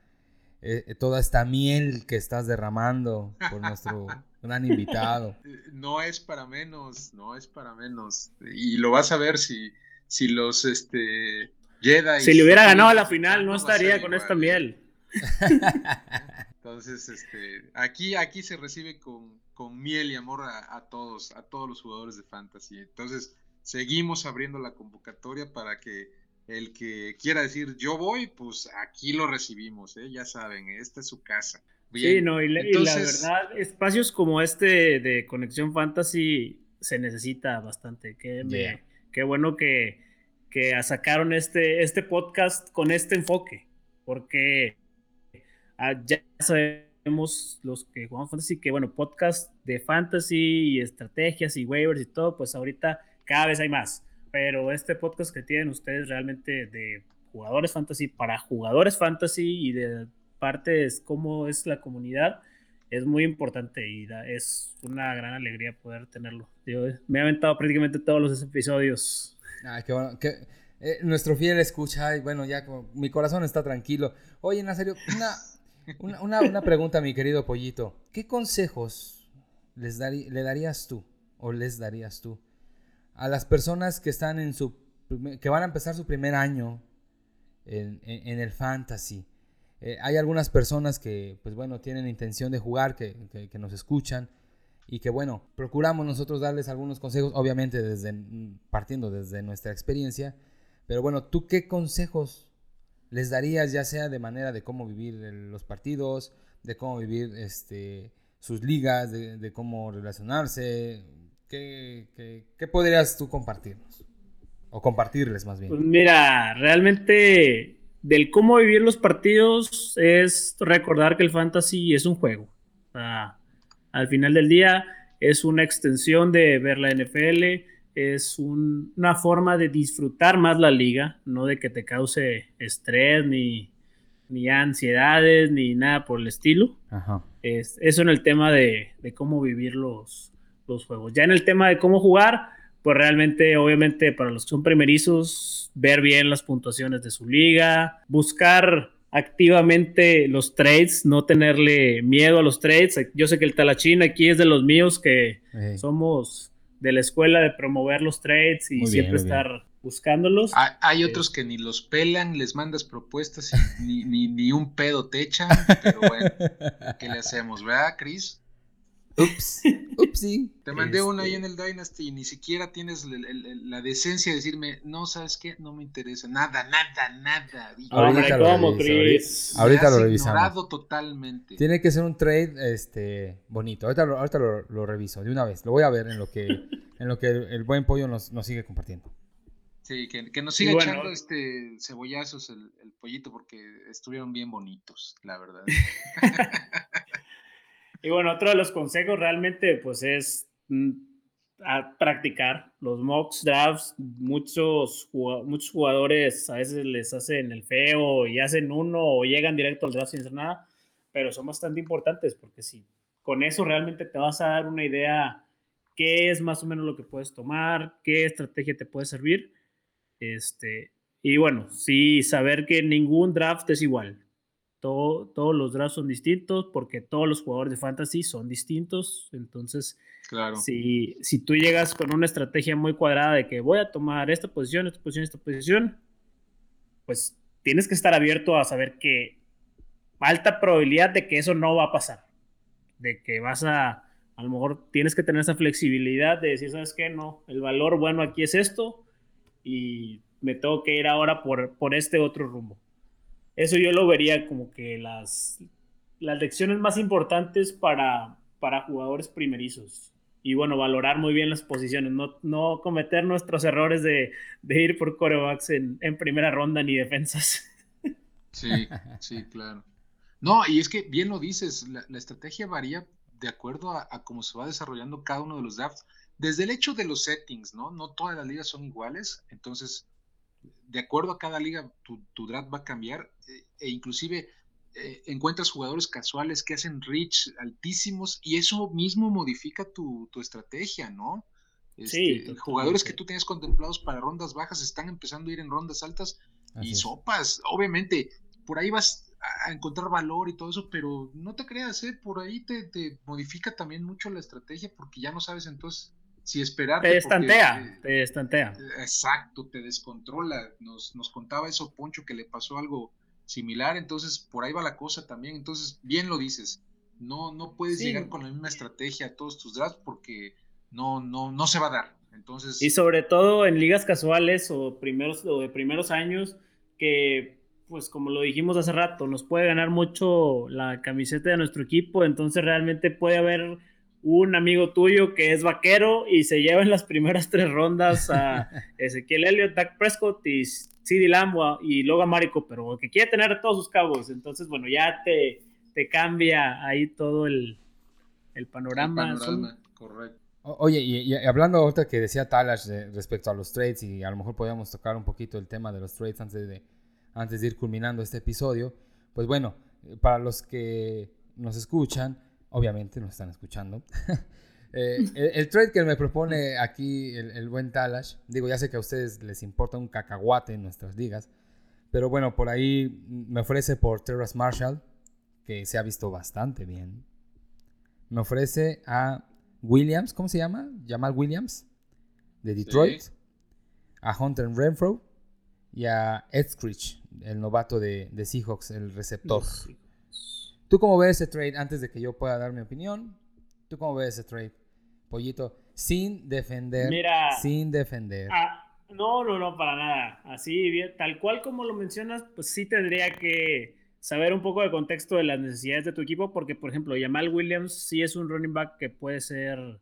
eh, eh, toda esta miel que estás derramando por nuestro [LAUGHS] gran invitado.
No es para menos, no es para menos. Y lo vas a ver si, si los este, Jedi...
Si le hubiera ganado a la final, no estaría con esta miel. [LAUGHS]
Entonces, este, aquí, aquí se recibe con, con miel y amor a, a, todos, a todos los jugadores de fantasy. Entonces, seguimos abriendo la convocatoria para que el que quiera decir yo voy, pues aquí lo recibimos, ¿eh? ya saben, esta es su casa.
Sí, no, y, la verdad, espacios como este de Conexión Fantasy se necesita bastante. Qué, qué bueno que, que sacaron este, este podcast con este enfoque. porque ya sabemos los que jugamos fantasy que, bueno, podcast de fantasy y estrategias y waivers y todo, pues ahorita cada vez hay más. Pero este podcast que tienen ustedes realmente de jugadores fantasy para jugadores fantasy y de parte es cómo es la comunidad, es muy importante y es una gran alegría poder tenerlo. me he aventado prácticamente todos los episodios.
Ay, qué bueno. Que, eh, nuestro fiel escucha, y bueno, ya como, mi corazón está tranquilo. Oye, en serio, una, una, una, pregunta, mi querido pollito. ¿Qué consejos les le darías tú o les darías tú a las personas que están en su que van a empezar su primer año en, el fantasy? Eh, hay algunas personas que, pues bueno, tienen intención de jugar, que, nos escuchan y que, bueno, procuramos nosotros darles algunos consejos, obviamente desde, partiendo desde nuestra experiencia, pero bueno, ¿tú qué consejos les darías, ya sea de manera de cómo vivir los partidos, de cómo vivir este, sus ligas, de, cómo relacionarse? ¿Qué, podrías tú compartirnos? O compartirles más bien.
Pues mira, realmente del cómo vivir los partidos es recordar que el fantasy es un juego. al final del día es una extensión de ver la NFL, es una forma de disfrutar más la liga, no de que te cause estrés ni, ni ansiedades ni nada por el estilo. Es, eso en el tema de, cómo vivir los, los juegos. Ya en el tema de cómo jugar, pues realmente, obviamente, para los que son primerizos, ver bien las puntuaciones de su liga, buscar activamente los trades, no tenerle miedo a los trades. Yo sé que el Talachín aquí es de los míos que somos de la escuela de promover los trades y siempre estar buscándolos.
Hay, otros que ni los pelan, les mandas propuestas y [LAUGHS] ni, ni, un pedo te echan, pero bueno, ¿qué le hacemos, verdad, Chris?
Ups, [LAUGHS] upsi.
Te mandé una ahí en el Dynasty y ni siquiera tienes la, decencia de decirme, no, ¿sabes qué? No me interesa. Nada, nada, nada.
Ahorita, lo, ¿cómo, Chris? ahorita, lo revisamos.
totalmente.
Tiene que ser un trade este, bonito. Ahorita, lo, ahorita lo, reviso de una vez. Lo voy a ver en lo que, [LAUGHS] en lo que el, buen pollo nos, nos, sigue compartiendo.
Sí, que, que nos siga echando este cebollazos el, el pollito porque estuvieron bien bonitos, la verdad. [LAUGHS]
Y bueno, otro de los consejos realmente pues es mm, practicar los mocks drafts. Muchos, muchos jugadores a veces les hacen el feo y hacen uno o llegan directo al draft sin hacer nada, pero son bastante importantes porque si con eso realmente te vas a dar una idea qué es más o menos lo que puedes tomar, qué estrategia te puede servir. Este, y bueno, sí, saber que ningún draft es igual todos los drafts son distintos porque todos los jugadores de fantasy son distintos. Entonces, claro. si, si tú llegas con una estrategia muy cuadrada de que voy a tomar esta posición, esta posición, esta posición, pues tienes que estar abierto a saber que alta probabilidad de que eso no va a pasar. De que vas a, a lo mejor tienes que tener esa flexibilidad de decir, ¿sabes qué? No, el valor bueno aquí es esto y me tengo que ir ahora por, por este otro rumbo. Eso yo lo vería como que las, las lecciones más importantes para, para jugadores primerizos. Y bueno, valorar muy bien las posiciones, no, no cometer nuestros errores de, ir por corebacks en, primera ronda ni defensas. [LAUGHS]
Sí, sí, claro. No, y es que bien lo dices, la, estrategia varía de acuerdo a, a, cómo se va desarrollando cada uno de los drafts. Desde el hecho de los settings, ¿no? No todas las ligas son iguales, entonces de acuerdo a cada liga, tu, draft va a cambiar eh, e inclusive eh, encuentras jugadores casuales que hacen reach altísimos y eso mismo modifica tu, estrategia, ¿no? sí, este, jugadores que tú tenías contemplados para rondas bajas están empezando a ir en rondas altas y sopas. Obviamente, por ahí vas a encontrar valor y todo eso, pero no te creas, ¿eh? por ahí te, te modifica también mucho la estrategia porque ya no sabes entonces si esperar.
Te estantea, te estantea.
Exacto, te descontrola. Nos, nos contaba eso Poncho que le pasó algo similar, entonces por ahí va la cosa también. Entonces, bien lo dices, no, no puedes llegar con la misma estrategia a todos tus drafts porque no, no, no se va a dar. Entonces.
Y sobre todo en ligas casuales o primeros o de primeros años, que pues como lo dijimos hace rato, nos puede ganar mucho la camiseta de nuestro equipo, entonces realmente puede haber un amigo tuyo que es vaquero y se lleva en las primeras tres rondas a [LAUGHS] Ezequiel Elliott, Dak Prescott y CD Lamb y Logan Marico, pero que quiere tener todos sus cabos. Entonces, bueno, ya te, te cambia ahí todo el, el panorama.
correcto.
Oye, y, hablando ahorita que decía Talash respecto a los trades, y a lo mejor podíamos tocar un poquito el tema de los trades antes de, antes de ir culminando este episodio, pues bueno, para los que nos escuchan, obviamente nos están escuchando, [LAUGHS] eh, el, trade que me propone aquí el, buen Talash, digo, ya sé que a ustedes les importa un cacahuate en nuestras ligas, pero bueno, por ahí me ofrece por Terrace Marshall, que se ha visto bastante bien. Me ofrece a Williams, ¿cómo se llama? Jamal Williams, de Detroit. A Hunter Renfro y a Ed Screech, el novato de, Seahawks, el receptor. ¿Tú cómo ves ese trade antes de que yo pueda dar mi opinión? ¿Tú cómo ves ese trade? Pollito, sin defender. Mira, sin defender.
Ah, no, no, no, para nada. Así, tal cual como lo mencionas, pues sí tendría que saber un poco de contexto de las necesidades de tu equipo, porque, por ejemplo, Jamal Williams sí es un running back que puede ser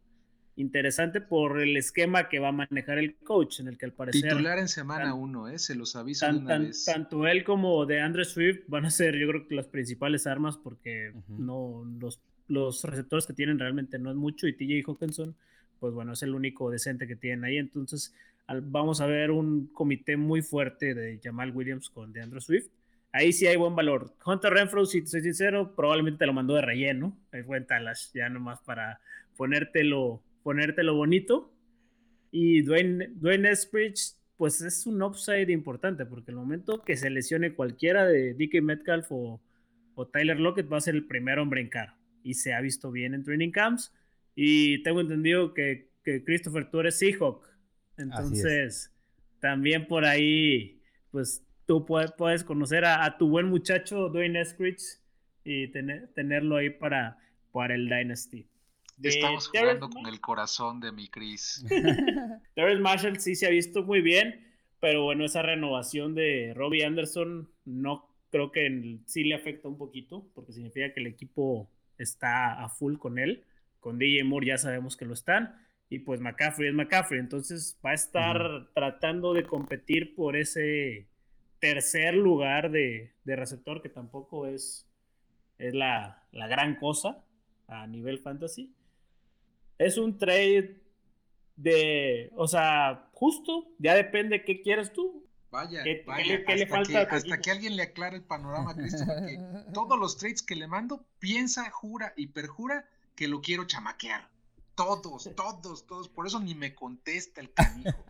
interesante por el esquema que va a manejar el coach, en el que al parecer...
Titular en semana uno, ¿eh? se los aviso de una vez.
Tanto él como de Andre Swift van a ser, yo creo que las principales armas, porque no los, los receptores que tienen realmente no es mucho, y TJ Hawkinson, pues bueno, es el único decente que tienen ahí, entonces vamos a ver un comité muy fuerte de Jamal Williams con de Andre Swift ahí sí hay buen valor. Hunter Renfro, si soy sincero, probablemente te lo mandó de relleno. Ahí fue en Talas, ya nomás para ponértelo, ponértelo bonito. Y Dwayne, Dwayne pues es un upside importante, porque el momento que se lesione cualquiera de DK Metcalf o, Tyler Lockett va a ser el primer hombre en cara. Y se ha visto bien en training camps. Y tengo entendido que, que Christopher, tú eres Seahawk. Entonces, también por ahí, pues tú puedes, conocer a, tu buen muchacho Dwayne Eskridge y tenerlo ahí para, para el Dynasty.
Estamos jugando con el corazón de mi Chris. [LAUGHS]
Terrence Marshall sí se ha visto muy bien, pero bueno, esa renovación de Robbie Anderson no creo que sí le afecta un poquito, porque significa que el equipo está a full con él. Con DJ Moore ya sabemos que lo están. Y pues McCaffrey es McCaffrey, entonces va a estar tratando de competir por ese tercer lugar de, receptor, que tampoco es, es la, gran cosa a nivel fantasy. Es un trade de, o sea, justo, ya depende qué quieres tú.
Vaya, vaya le falta que, hasta que alguien le aclare el panorama, Cristian, que [LAUGHS] todos los trades que le mando, piensa, jura y perjura que lo quiero chamaquear. Todos, [LAUGHS] todos, todos. Por eso ni me contesta el canijo.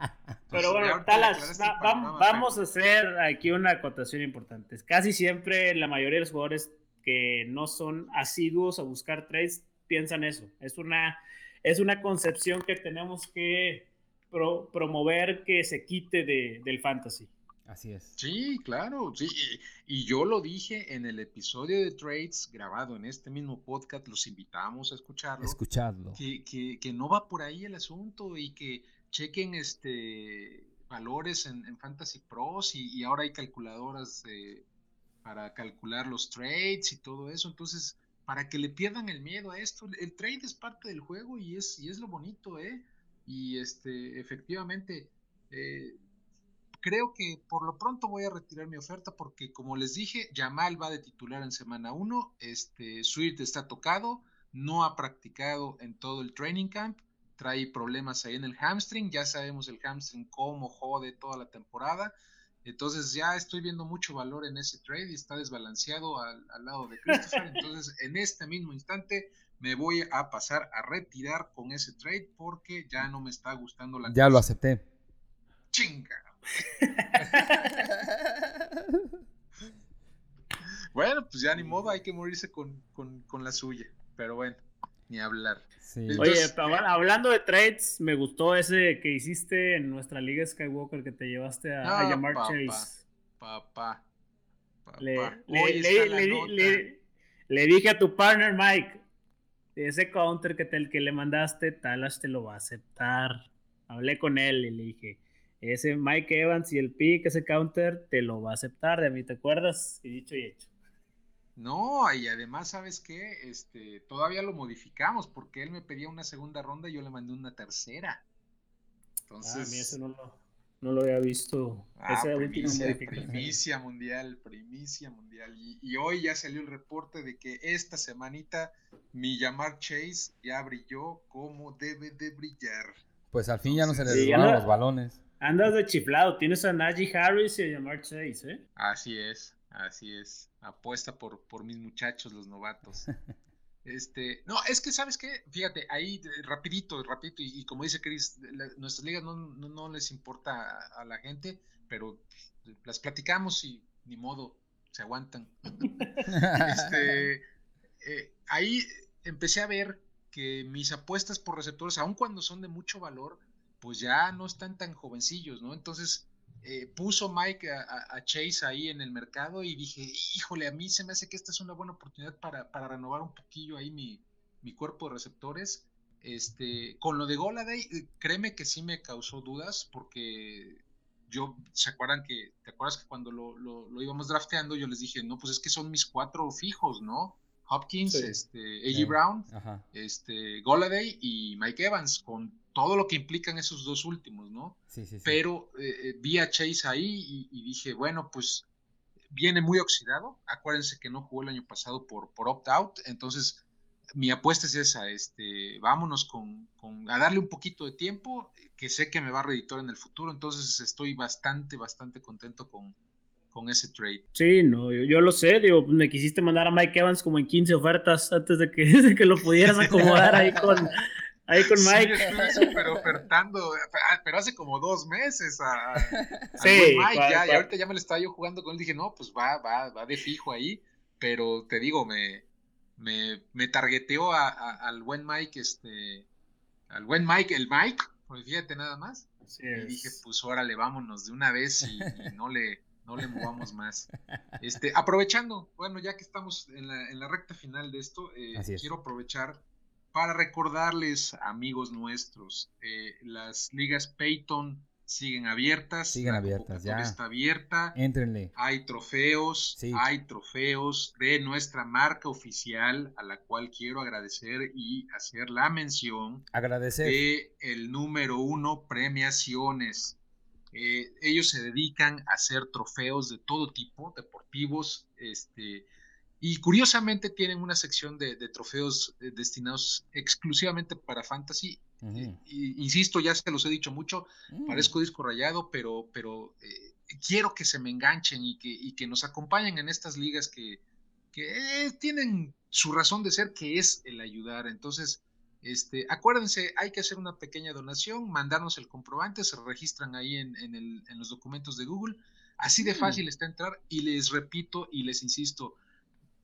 Pero bueno, Talas, este vamos a hacer aquí una acotación importante. Casi siempre la mayoría de los jugadores que no son asiduos a buscar trades piensan eso. Es una, es una concepción que tenemos que promover que se quite de, del fantasy.
Así es.
Sí, claro, sí. Y, yo lo dije en el episodio de Trades grabado en este mismo podcast, los invitamos a escucharlo.
Escucharlo.
Que, que, no va por ahí el asunto y que chequen este valores en, Fantasy Pros y, ahora hay calculadoras para calcular los trades y todo eso. Entonces, para que le pierdan el miedo a esto, el trade es parte del juego y es, y es lo bonito, ¿eh? Y este, efectivamente, eh, creo que por lo pronto voy a retirar mi oferta porque como les dije, Yamal va de titular en semana 1, este Swift está tocado, no ha practicado en todo el training camp, trae problemas ahí en el hamstring, ya sabemos el hamstring cómo jode toda la temporada. Entonces ya estoy viendo mucho valor en ese trade y está desbalanceado al, lado de Christopher. [LAUGHS] Entonces en este mismo instante me voy a pasar a retirar con ese trade porque ya no me está gustando la...
Ya lo acepté.
Chinga. [LAUGHS] bueno, pues ya ni modo, hay que morirse con, la suya. Pero bueno, ni hablar.
Oye, hablando de trades, me gustó ese que hiciste en nuestra liga Skywalker que te llevaste a, llamar Chase.
Papá.
Le, dije a tu partner Mike, ese counter que, te, que le mandaste, Talas te lo va a aceptar. Hablé con él y le dije, ese Mike Evans y el pick, ese counter, te lo va a aceptar de mí, ¿te acuerdas? Y dicho y hecho.
No, y además, ¿sabes qué? Este, todavía lo modificamos porque él me pedía una segunda ronda y yo le mandé una tercera.
Entonces. Ah, a mí eso no lo, no lo había visto.
Ah, primicia, mundial, primicia mundial. Y, hoy ya salió el reporte de que esta semanita mi llamar Chase ya brilló como debe de brillar.
Pues al fin ya no se le sí, los balones.
Andas de chiflado, tienes a Najee Harris y a Jamar Chase, ¿eh?
Así es, así es. Apuesta por, por mis muchachos, los novatos. [LAUGHS] Este, no, es que sabes qué, fíjate, ahí rapidito, rapidito, y, como dice Chris, nuestras ligas no, no, les importa a, la gente, pero las platicamos y ni modo, se aguantan. [LAUGHS] este, eh, ahí empecé a ver que mis apuestas por receptores, aun cuando son de mucho valor, pues ya no están tan jovencillos, ¿no? Entonces, eh, puso Mike a, Chase ahí en el mercado y dije, híjole, a mí se me hace que esta es una buena oportunidad para, renovar un poquillo ahí mi, cuerpo de receptores. Este, con lo de Goladay, eh, créeme que sí me causó dudas porque yo, ¿se acuerdan que, te acuerdas que cuando lo, íbamos drafteando yo les dije, no, pues es que son mis cuatro fijos, ¿no? Hopkins, este, A.G. Brown, este, Goladay y Mike Evans, con todo lo que implican esos dos últimos, ¿no? Sí, sí, sí. Pero eh, eh, vi a Chase ahí y, dije, bueno, pues viene muy oxidado. Acuérdense que no jugó el año pasado por, por opt-out, entonces mi apuesta es esa, este, vámonos con, a darle un poquito de tiempo, que sé que me va a reeditar en el futuro, entonces estoy bastante, bastante contento con, con ese trade.
Sí, no, yo, lo sé, digo, me quisiste mandar a Mike Evans como en 15 ofertas antes de que, [LAUGHS] de que lo pudieras acomodar ahí con, Ahí con Mike.
Sí, estuve súper ofertando, ah, pero hace como dos meses a, sí, Mike, ya, y ahorita ya me lo estaba yo jugando con él, dije, no, pues va, va, va de fijo ahí, pero te digo, me, me, me targeteó a, al buen Mike, este, al buen Mike, el Mike, pues fíjate nada más. y dije, pues órale, vámonos de una vez y, no le no le movamos más. Este, aprovechando, bueno, ya que estamos en la, en la recta final de esto, eh, quiero aprovechar para recordarles, amigos nuestros, eh, las ligas Peyton siguen abiertas.
Siguen abiertas, ya.
Está abierta.
Éntrenle.
Hay trofeos, hay trofeos de nuestra marca oficial, a la cual quiero agradecer y hacer la mención.
Agradecer.
De el número uno, premiaciones. Eh, ellos se dedican a hacer trofeos de todo tipo, deportivos, este, y curiosamente tienen una sección de, trofeos eh, destinados exclusivamente para fantasy. Eh, insisto, ya se los he dicho mucho, mm. parezco disco rayado, pero, pero eh, quiero que se me enganchen y que, que nos acompañen en estas ligas que, tienen su razón de ser, que es el ayudar. Entonces, este, acuérdense, hay que hacer una pequeña donación, mandarnos el comprobante, se registran ahí en, en, los documentos de Google. Así de mm. fácil está entrar y les repito y les insisto,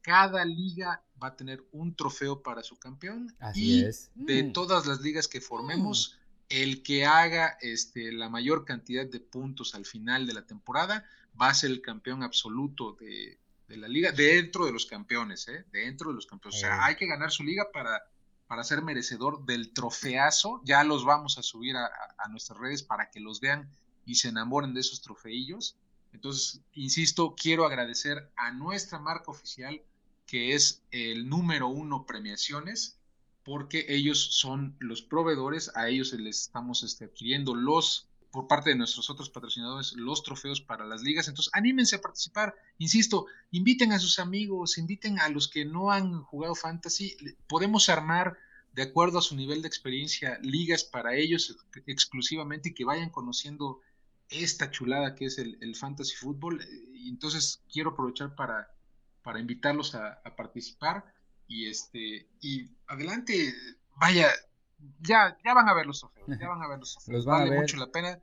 cada liga va a tener un trofeo para su campeón.
Así y
de mm. todas las ligas que formemos, mm. el que haga este, la mayor cantidad de puntos al final de la temporada va a ser el campeón absoluto de, la liga, dentro de los campeones, ¿eh? dentro de los campeones. O sea, hay que ganar su liga para, para ser merecedor del trofeazo. Ya los vamos a subir a, nuestras redes para que los vean y se enamoren de esos trofeillos. Entonces, insisto, quiero agradecer a nuestra marca oficial, que es el número uno premiaciones, porque ellos son los proveedores, a ellos les estamos este, adquiriendo los, por parte de nuestros otros patrocinadores, los trofeos para las ligas. Entonces, anímense a participar. Insisto, inviten a sus amigos, inviten a los que no han jugado fantasy. Podemos armar, de acuerdo a su nivel de experiencia, ligas para ellos exclusivamente y que vayan conociendo esta chulada que es el, fantasy fútbol. Y entonces quiero aprovechar para para invitarlos a, participar y este y adelante vaya ya ya van a ver los trofeos ya van a ver los trofeos vale mucho la pena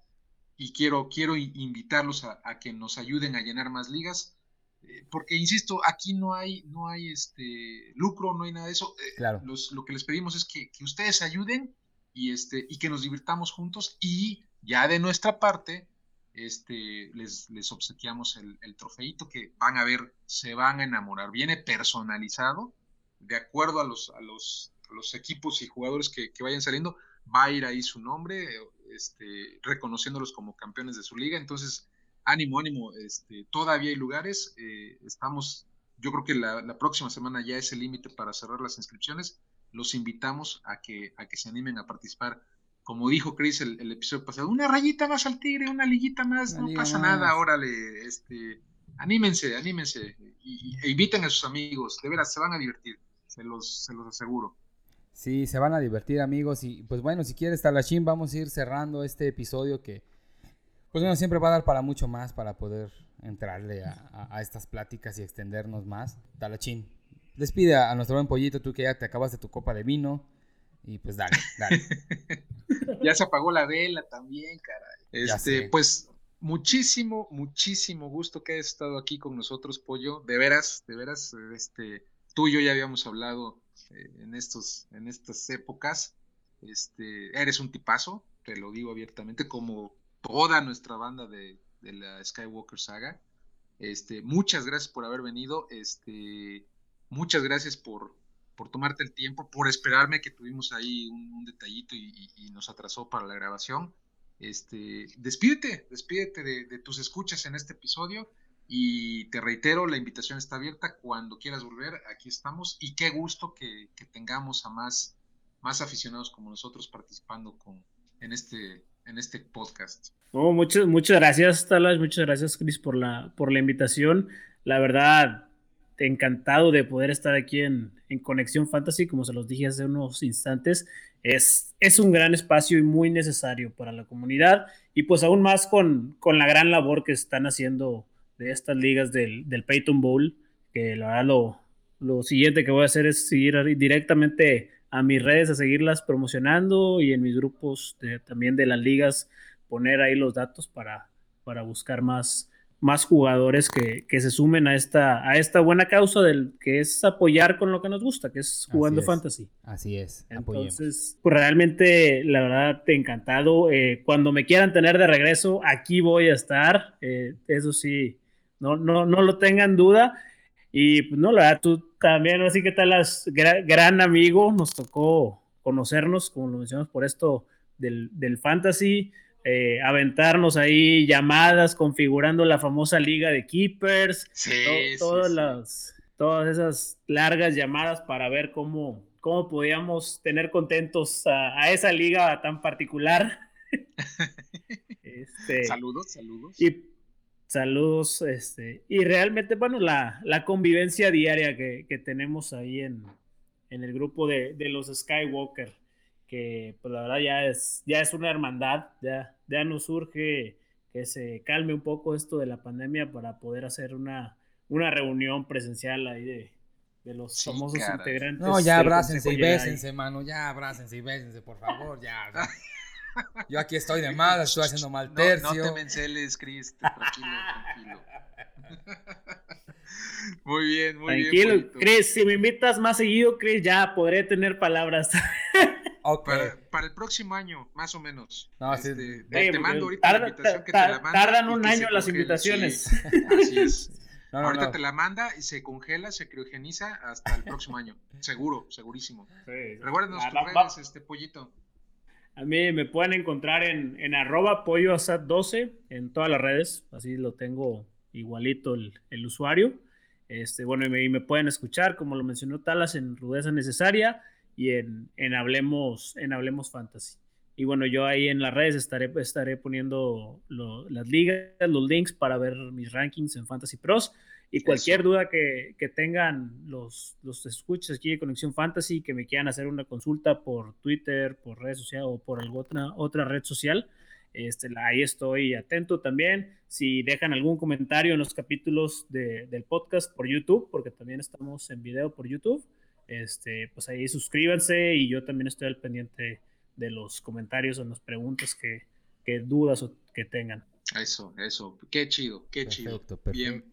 y quiero quiero invitarlos a, que nos ayuden a llenar más ligas eh, porque insisto aquí no hay no hay este lucro no hay nada de eso
eh, claro.
lo que les pedimos es que, que ustedes ayuden y este y que nos divirtamos juntos y ya de nuestra parte este, les, les obsequiamos el, el, trofeito que van a ver, se van a enamorar. Viene personalizado, de acuerdo a los, a los, los equipos y jugadores que, vayan saliendo, va a ir ahí su nombre, este, reconociéndolos como campeones de su liga. Entonces, ánimo, ánimo, este, todavía hay lugares, eh, estamos yo creo que la, próxima semana ya es el límite para cerrar las inscripciones. Los invitamos a que, a que se animen a participar. Como dijo Chris el, el episodio pasado, una rayita más al tigre, una liguita más, no pasa nada, órale, este, anímense, anímense, y, e inviten a sus amigos, de veras, se van a divertir, se los, se los aseguro.
Sí, se van a divertir amigos y pues bueno, si quieres Talachín, vamos a ir cerrando este episodio que pues bueno, siempre va a dar para mucho más para poder entrarle a, estas pláticas y extendernos más. Talachín, despide a, nuestro buen pollito, tú que ya te acabaste tu copa de vino. Y pues dale, dale. [LAUGHS]
ya se apagó la vela también, caray. Este, pues muchísimo, muchísimo gusto que hayas estado aquí con nosotros, Pollo. De veras, de veras, este, tú y yo ya habíamos hablado eh, en estos, en estas épocas. Este, eres un tipazo, te lo digo abiertamente, como toda nuestra banda de, de la Skywalker saga. Este, muchas gracias por haber venido. Este, muchas gracias por, por tomarte el tiempo, por esperarme que tuvimos ahí un, detallito y, nos atrasó para la grabación. Este, despídete, despídete de, tus escuchas en este episodio y te reitero, la invitación está abierta cuando quieras volver, aquí estamos y qué gusto que, tengamos a más, más aficionados como nosotros participando con, en este en este podcast.
Oh, muchas, muchas gracias, Talas, muchas gracias, Chris, por la, por la invitación. La verdad, encantado de poder estar aquí en, en, Conexión Fantasy, como se los dije hace unos instantes. Es, es un gran espacio y muy necesario para la comunidad y pues aún más con, con la gran labor que están haciendo de estas ligas del, del Peyton Bowl, que la verdad lo, lo siguiente que voy a hacer es seguir directamente a mis redes a seguirlas promocionando y en mis grupos también de las ligas poner ahí los datos para, para buscar más, más jugadores que, se sumen a esta, a esta buena causa del que es apoyar con lo que nos gusta, que es jugando fantasy.
Así es.
Entonces, pues realmente, la verdad, te encantado. Eh, cuando me quieran tener de regreso, aquí voy a estar. Eh, eso sí, no, no, no lo tengan duda. Y pues no, la verdad, tú también, así que tal, gran, amigo, nos tocó conocernos, como lo mencionamos, por esto del, fantasy, eh, aventarnos ahí llamadas configurando la famosa liga de keepers, todas las todas esas largas llamadas para ver cómo, cómo podíamos tener contentos a, esa liga tan particular. [LAUGHS] [LAUGHS]
Este, saludos, saludos.
Y Saludos, este, y realmente, bueno, la, la convivencia diaria que, que, tenemos ahí en, en el grupo de, de, los Skywalker, que pues la verdad ya es, ya es una hermandad, ya, ya nos surge que se calme un poco esto de la pandemia para poder hacer una, una reunión presencial ahí de, de los famosos integrantes.
No, ya abrácense y bésense, mano, ya abrácense y bésense, por favor, ya. [LAUGHS] Yo aquí estoy de mal, estoy haciendo mal tercio.
No, te menceles, Chris, tranquilo, tranquilo. [LAUGHS] Muy bien, muy
bien. Tranquilo, Chris, si me invitas más seguido, Chris, ya podré tener palabras. [LAUGHS]
Okay. Para, el próximo año, más o menos. No, este, te, mando ahorita la invitación que te la manda.
Tardan un año las invitaciones. [LAUGHS]
así es. ahorita te la manda y se congela, se criogeniza hasta el próximo año. Seguro, segurísimo. Sí. Recuerden tus redes, este pollito.
A mí me pueden encontrar en, en arroba polloasat12 en todas las redes, así lo tengo igualito el, el usuario. Este, bueno, y me, pueden escuchar, como lo mencionó Talas, en Rudeza Necesaria y en, en, Hablemos, en Hablemos Fantasy. Y bueno, yo ahí en las redes estaré, estaré poniendo las ligas, los links para ver mis rankings en Fantasy Pros. Y cualquier duda que, que, tengan los, los escuchas aquí de Conexión Fantasy, que me quieran hacer una consulta por Twitter, por redes sociales o por alguna otra red social, este, ahí estoy atento también. Si dejan algún comentario en los capítulos de, del podcast por YouTube, porque también estamos en video por YouTube, este, pues ahí suscríbanse y yo también estoy al pendiente de los comentarios o las preguntas que, que dudas o que tengan.
Eso, eso, qué chido, qué chido. Perfecto. Bien,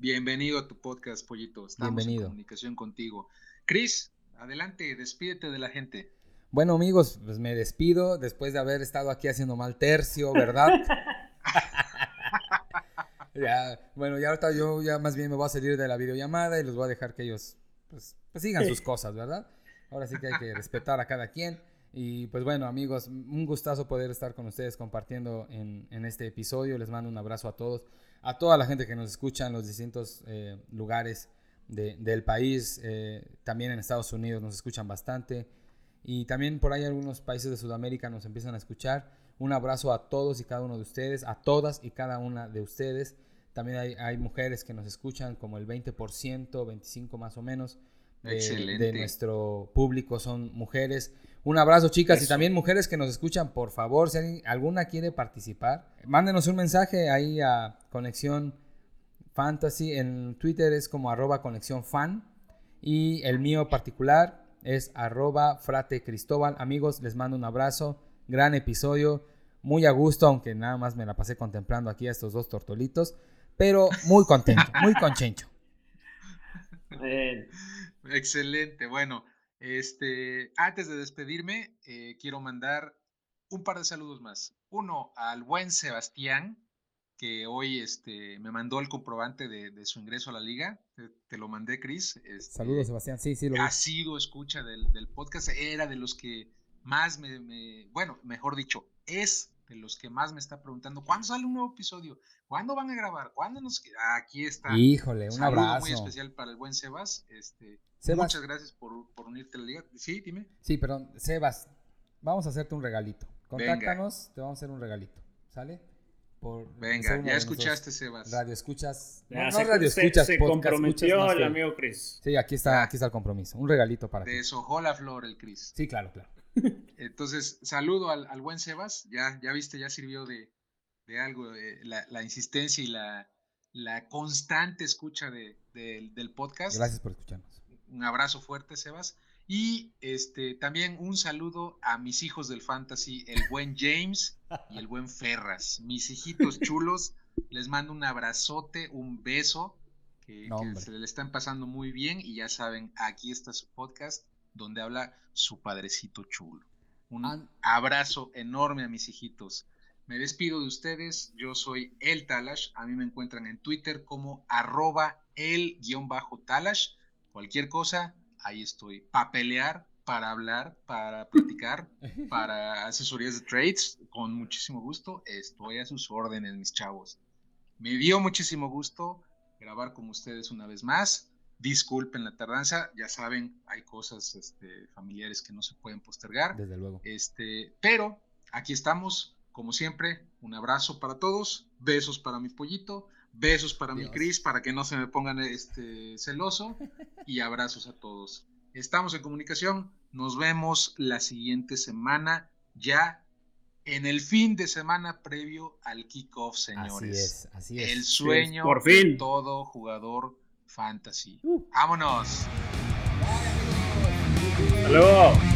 Bienvenido a tu podcast, Pollito. Estamos en comunicación contigo. Chris, adelante, despídete de la gente.
Bueno, amigos, pues me despido después de haber estado aquí haciendo mal tercio, ¿verdad? [LAUGHS] ya, bueno, ya ahorita yo ya más bien me voy a salir de la videollamada y los voy a dejar que ellos pues, pues sigan sus [LAUGHS] cosas, ¿verdad? Ahora sí que hay que respetar a cada quien. Y pues bueno, amigos, un gustazo poder estar con ustedes compartiendo en, en este episodio. Les mando un abrazo a todos a toda la gente que nos escucha en los distintos eh, lugares del país. Eh, también en Estados Unidos nos escuchan bastante. Y también por ahí algunos países de Sudamérica nos empiezan a escuchar. Un abrazo a todos y cada uno de ustedes, a todas y cada una de ustedes. También hay, hay mujeres que nos escuchan, como el 20%, 25% más o menos de, de nuestro público son mujeres. Un abrazo, chicas, y también mujeres que nos escuchan, por favor, si alguna quiere participar, mándenos un mensaje ahí a Conexión Fantasy. En Twitter es como arroba conexión fan. Y el mío particular es arroba frate Cristóbal. Amigos, les mando un abrazo. Gran episodio. Muy a gusto, aunque nada más me la pasé contemplando aquí a estos dos tortolitos. Pero muy contento, muy conchencho. [LAUGHS]
Excelente. Bueno, este, antes de despedirme, eh, quiero mandar un par de saludos más. Uno al buen Sebastián, que hoy este, me mandó el comprobante de, su ingreso a la liga. Te, lo mandé, Cris. Este,
Saludos, Sebastián. Sí, sí, lo
Ha sido escucha del, del, podcast. Era de los que más me, bueno, mejor dicho, es de los que más me está preguntando, ¿cuándo sale un nuevo episodio? ¿Cuándo van a grabar? ¿Cuándo nos Aquí está.
Híjole, un Saludo abrazo.
muy especial para el buen Sebas. Este, Muchas gracias por, unirte a la liga. Sí, dime.
Sí, perdón, Sebas, vamos a hacerte un regalito. Contáctanos, te vamos a hacer un regalito. ¿Sale?
Venga, ya escuchaste, Sebas.
Radio escuchas.
no, radio escuchas. Se, comprometió el amigo Chris.
Sí, aquí está, aquí está el compromiso. Un regalito para
ti. Deshojó la flor el Chris.
Sí, claro, claro. [LAUGHS]
Entonces, saludo al, buen Sebas. Ya, ya viste, ya sirvió de, algo. La, insistencia y la, la constante escucha del podcast.
Gracias por escucharnos.
Un abrazo fuerte, Sebas. Y este, también un saludo a mis hijos del fantasy, el buen James y el buen Ferras. Mis hijitos [LAUGHS] chulos, les mando un abrazote, un beso, que, se le están pasando muy bien. Y ya saben, aquí está su podcast donde habla su padrecito chulo. Un abrazo enorme a mis hijitos. Me despido de ustedes. Yo soy El Talash. A mí me encuentran en Twitter como arroba el-talash. Cualquier cosa, ahí estoy. Para pelear, para hablar, para platicar, [LAUGHS] para asesorías de trades, con muchísimo gusto. Estoy a sus órdenes, mis chavos. Me dio muchísimo gusto grabar con ustedes una vez más. Disculpen la tardanza, ya saben, hay cosas este, familiares que no se pueden postergar.
Desde luego.
Este, pero aquí estamos, como siempre, un abrazo para todos, besos para mi pollito, besos para mi Cris, para que no se me pongan este, celoso, [LAUGHS] y abrazos a todos. Estamos en comunicación, nos vemos la siguiente semana, ya en el fin de semana previo al kickoff, señores.
Así es, así es.
El sueño Por fin. de todo jugador fantasy. Uh. Vámonos.
Hasta luego.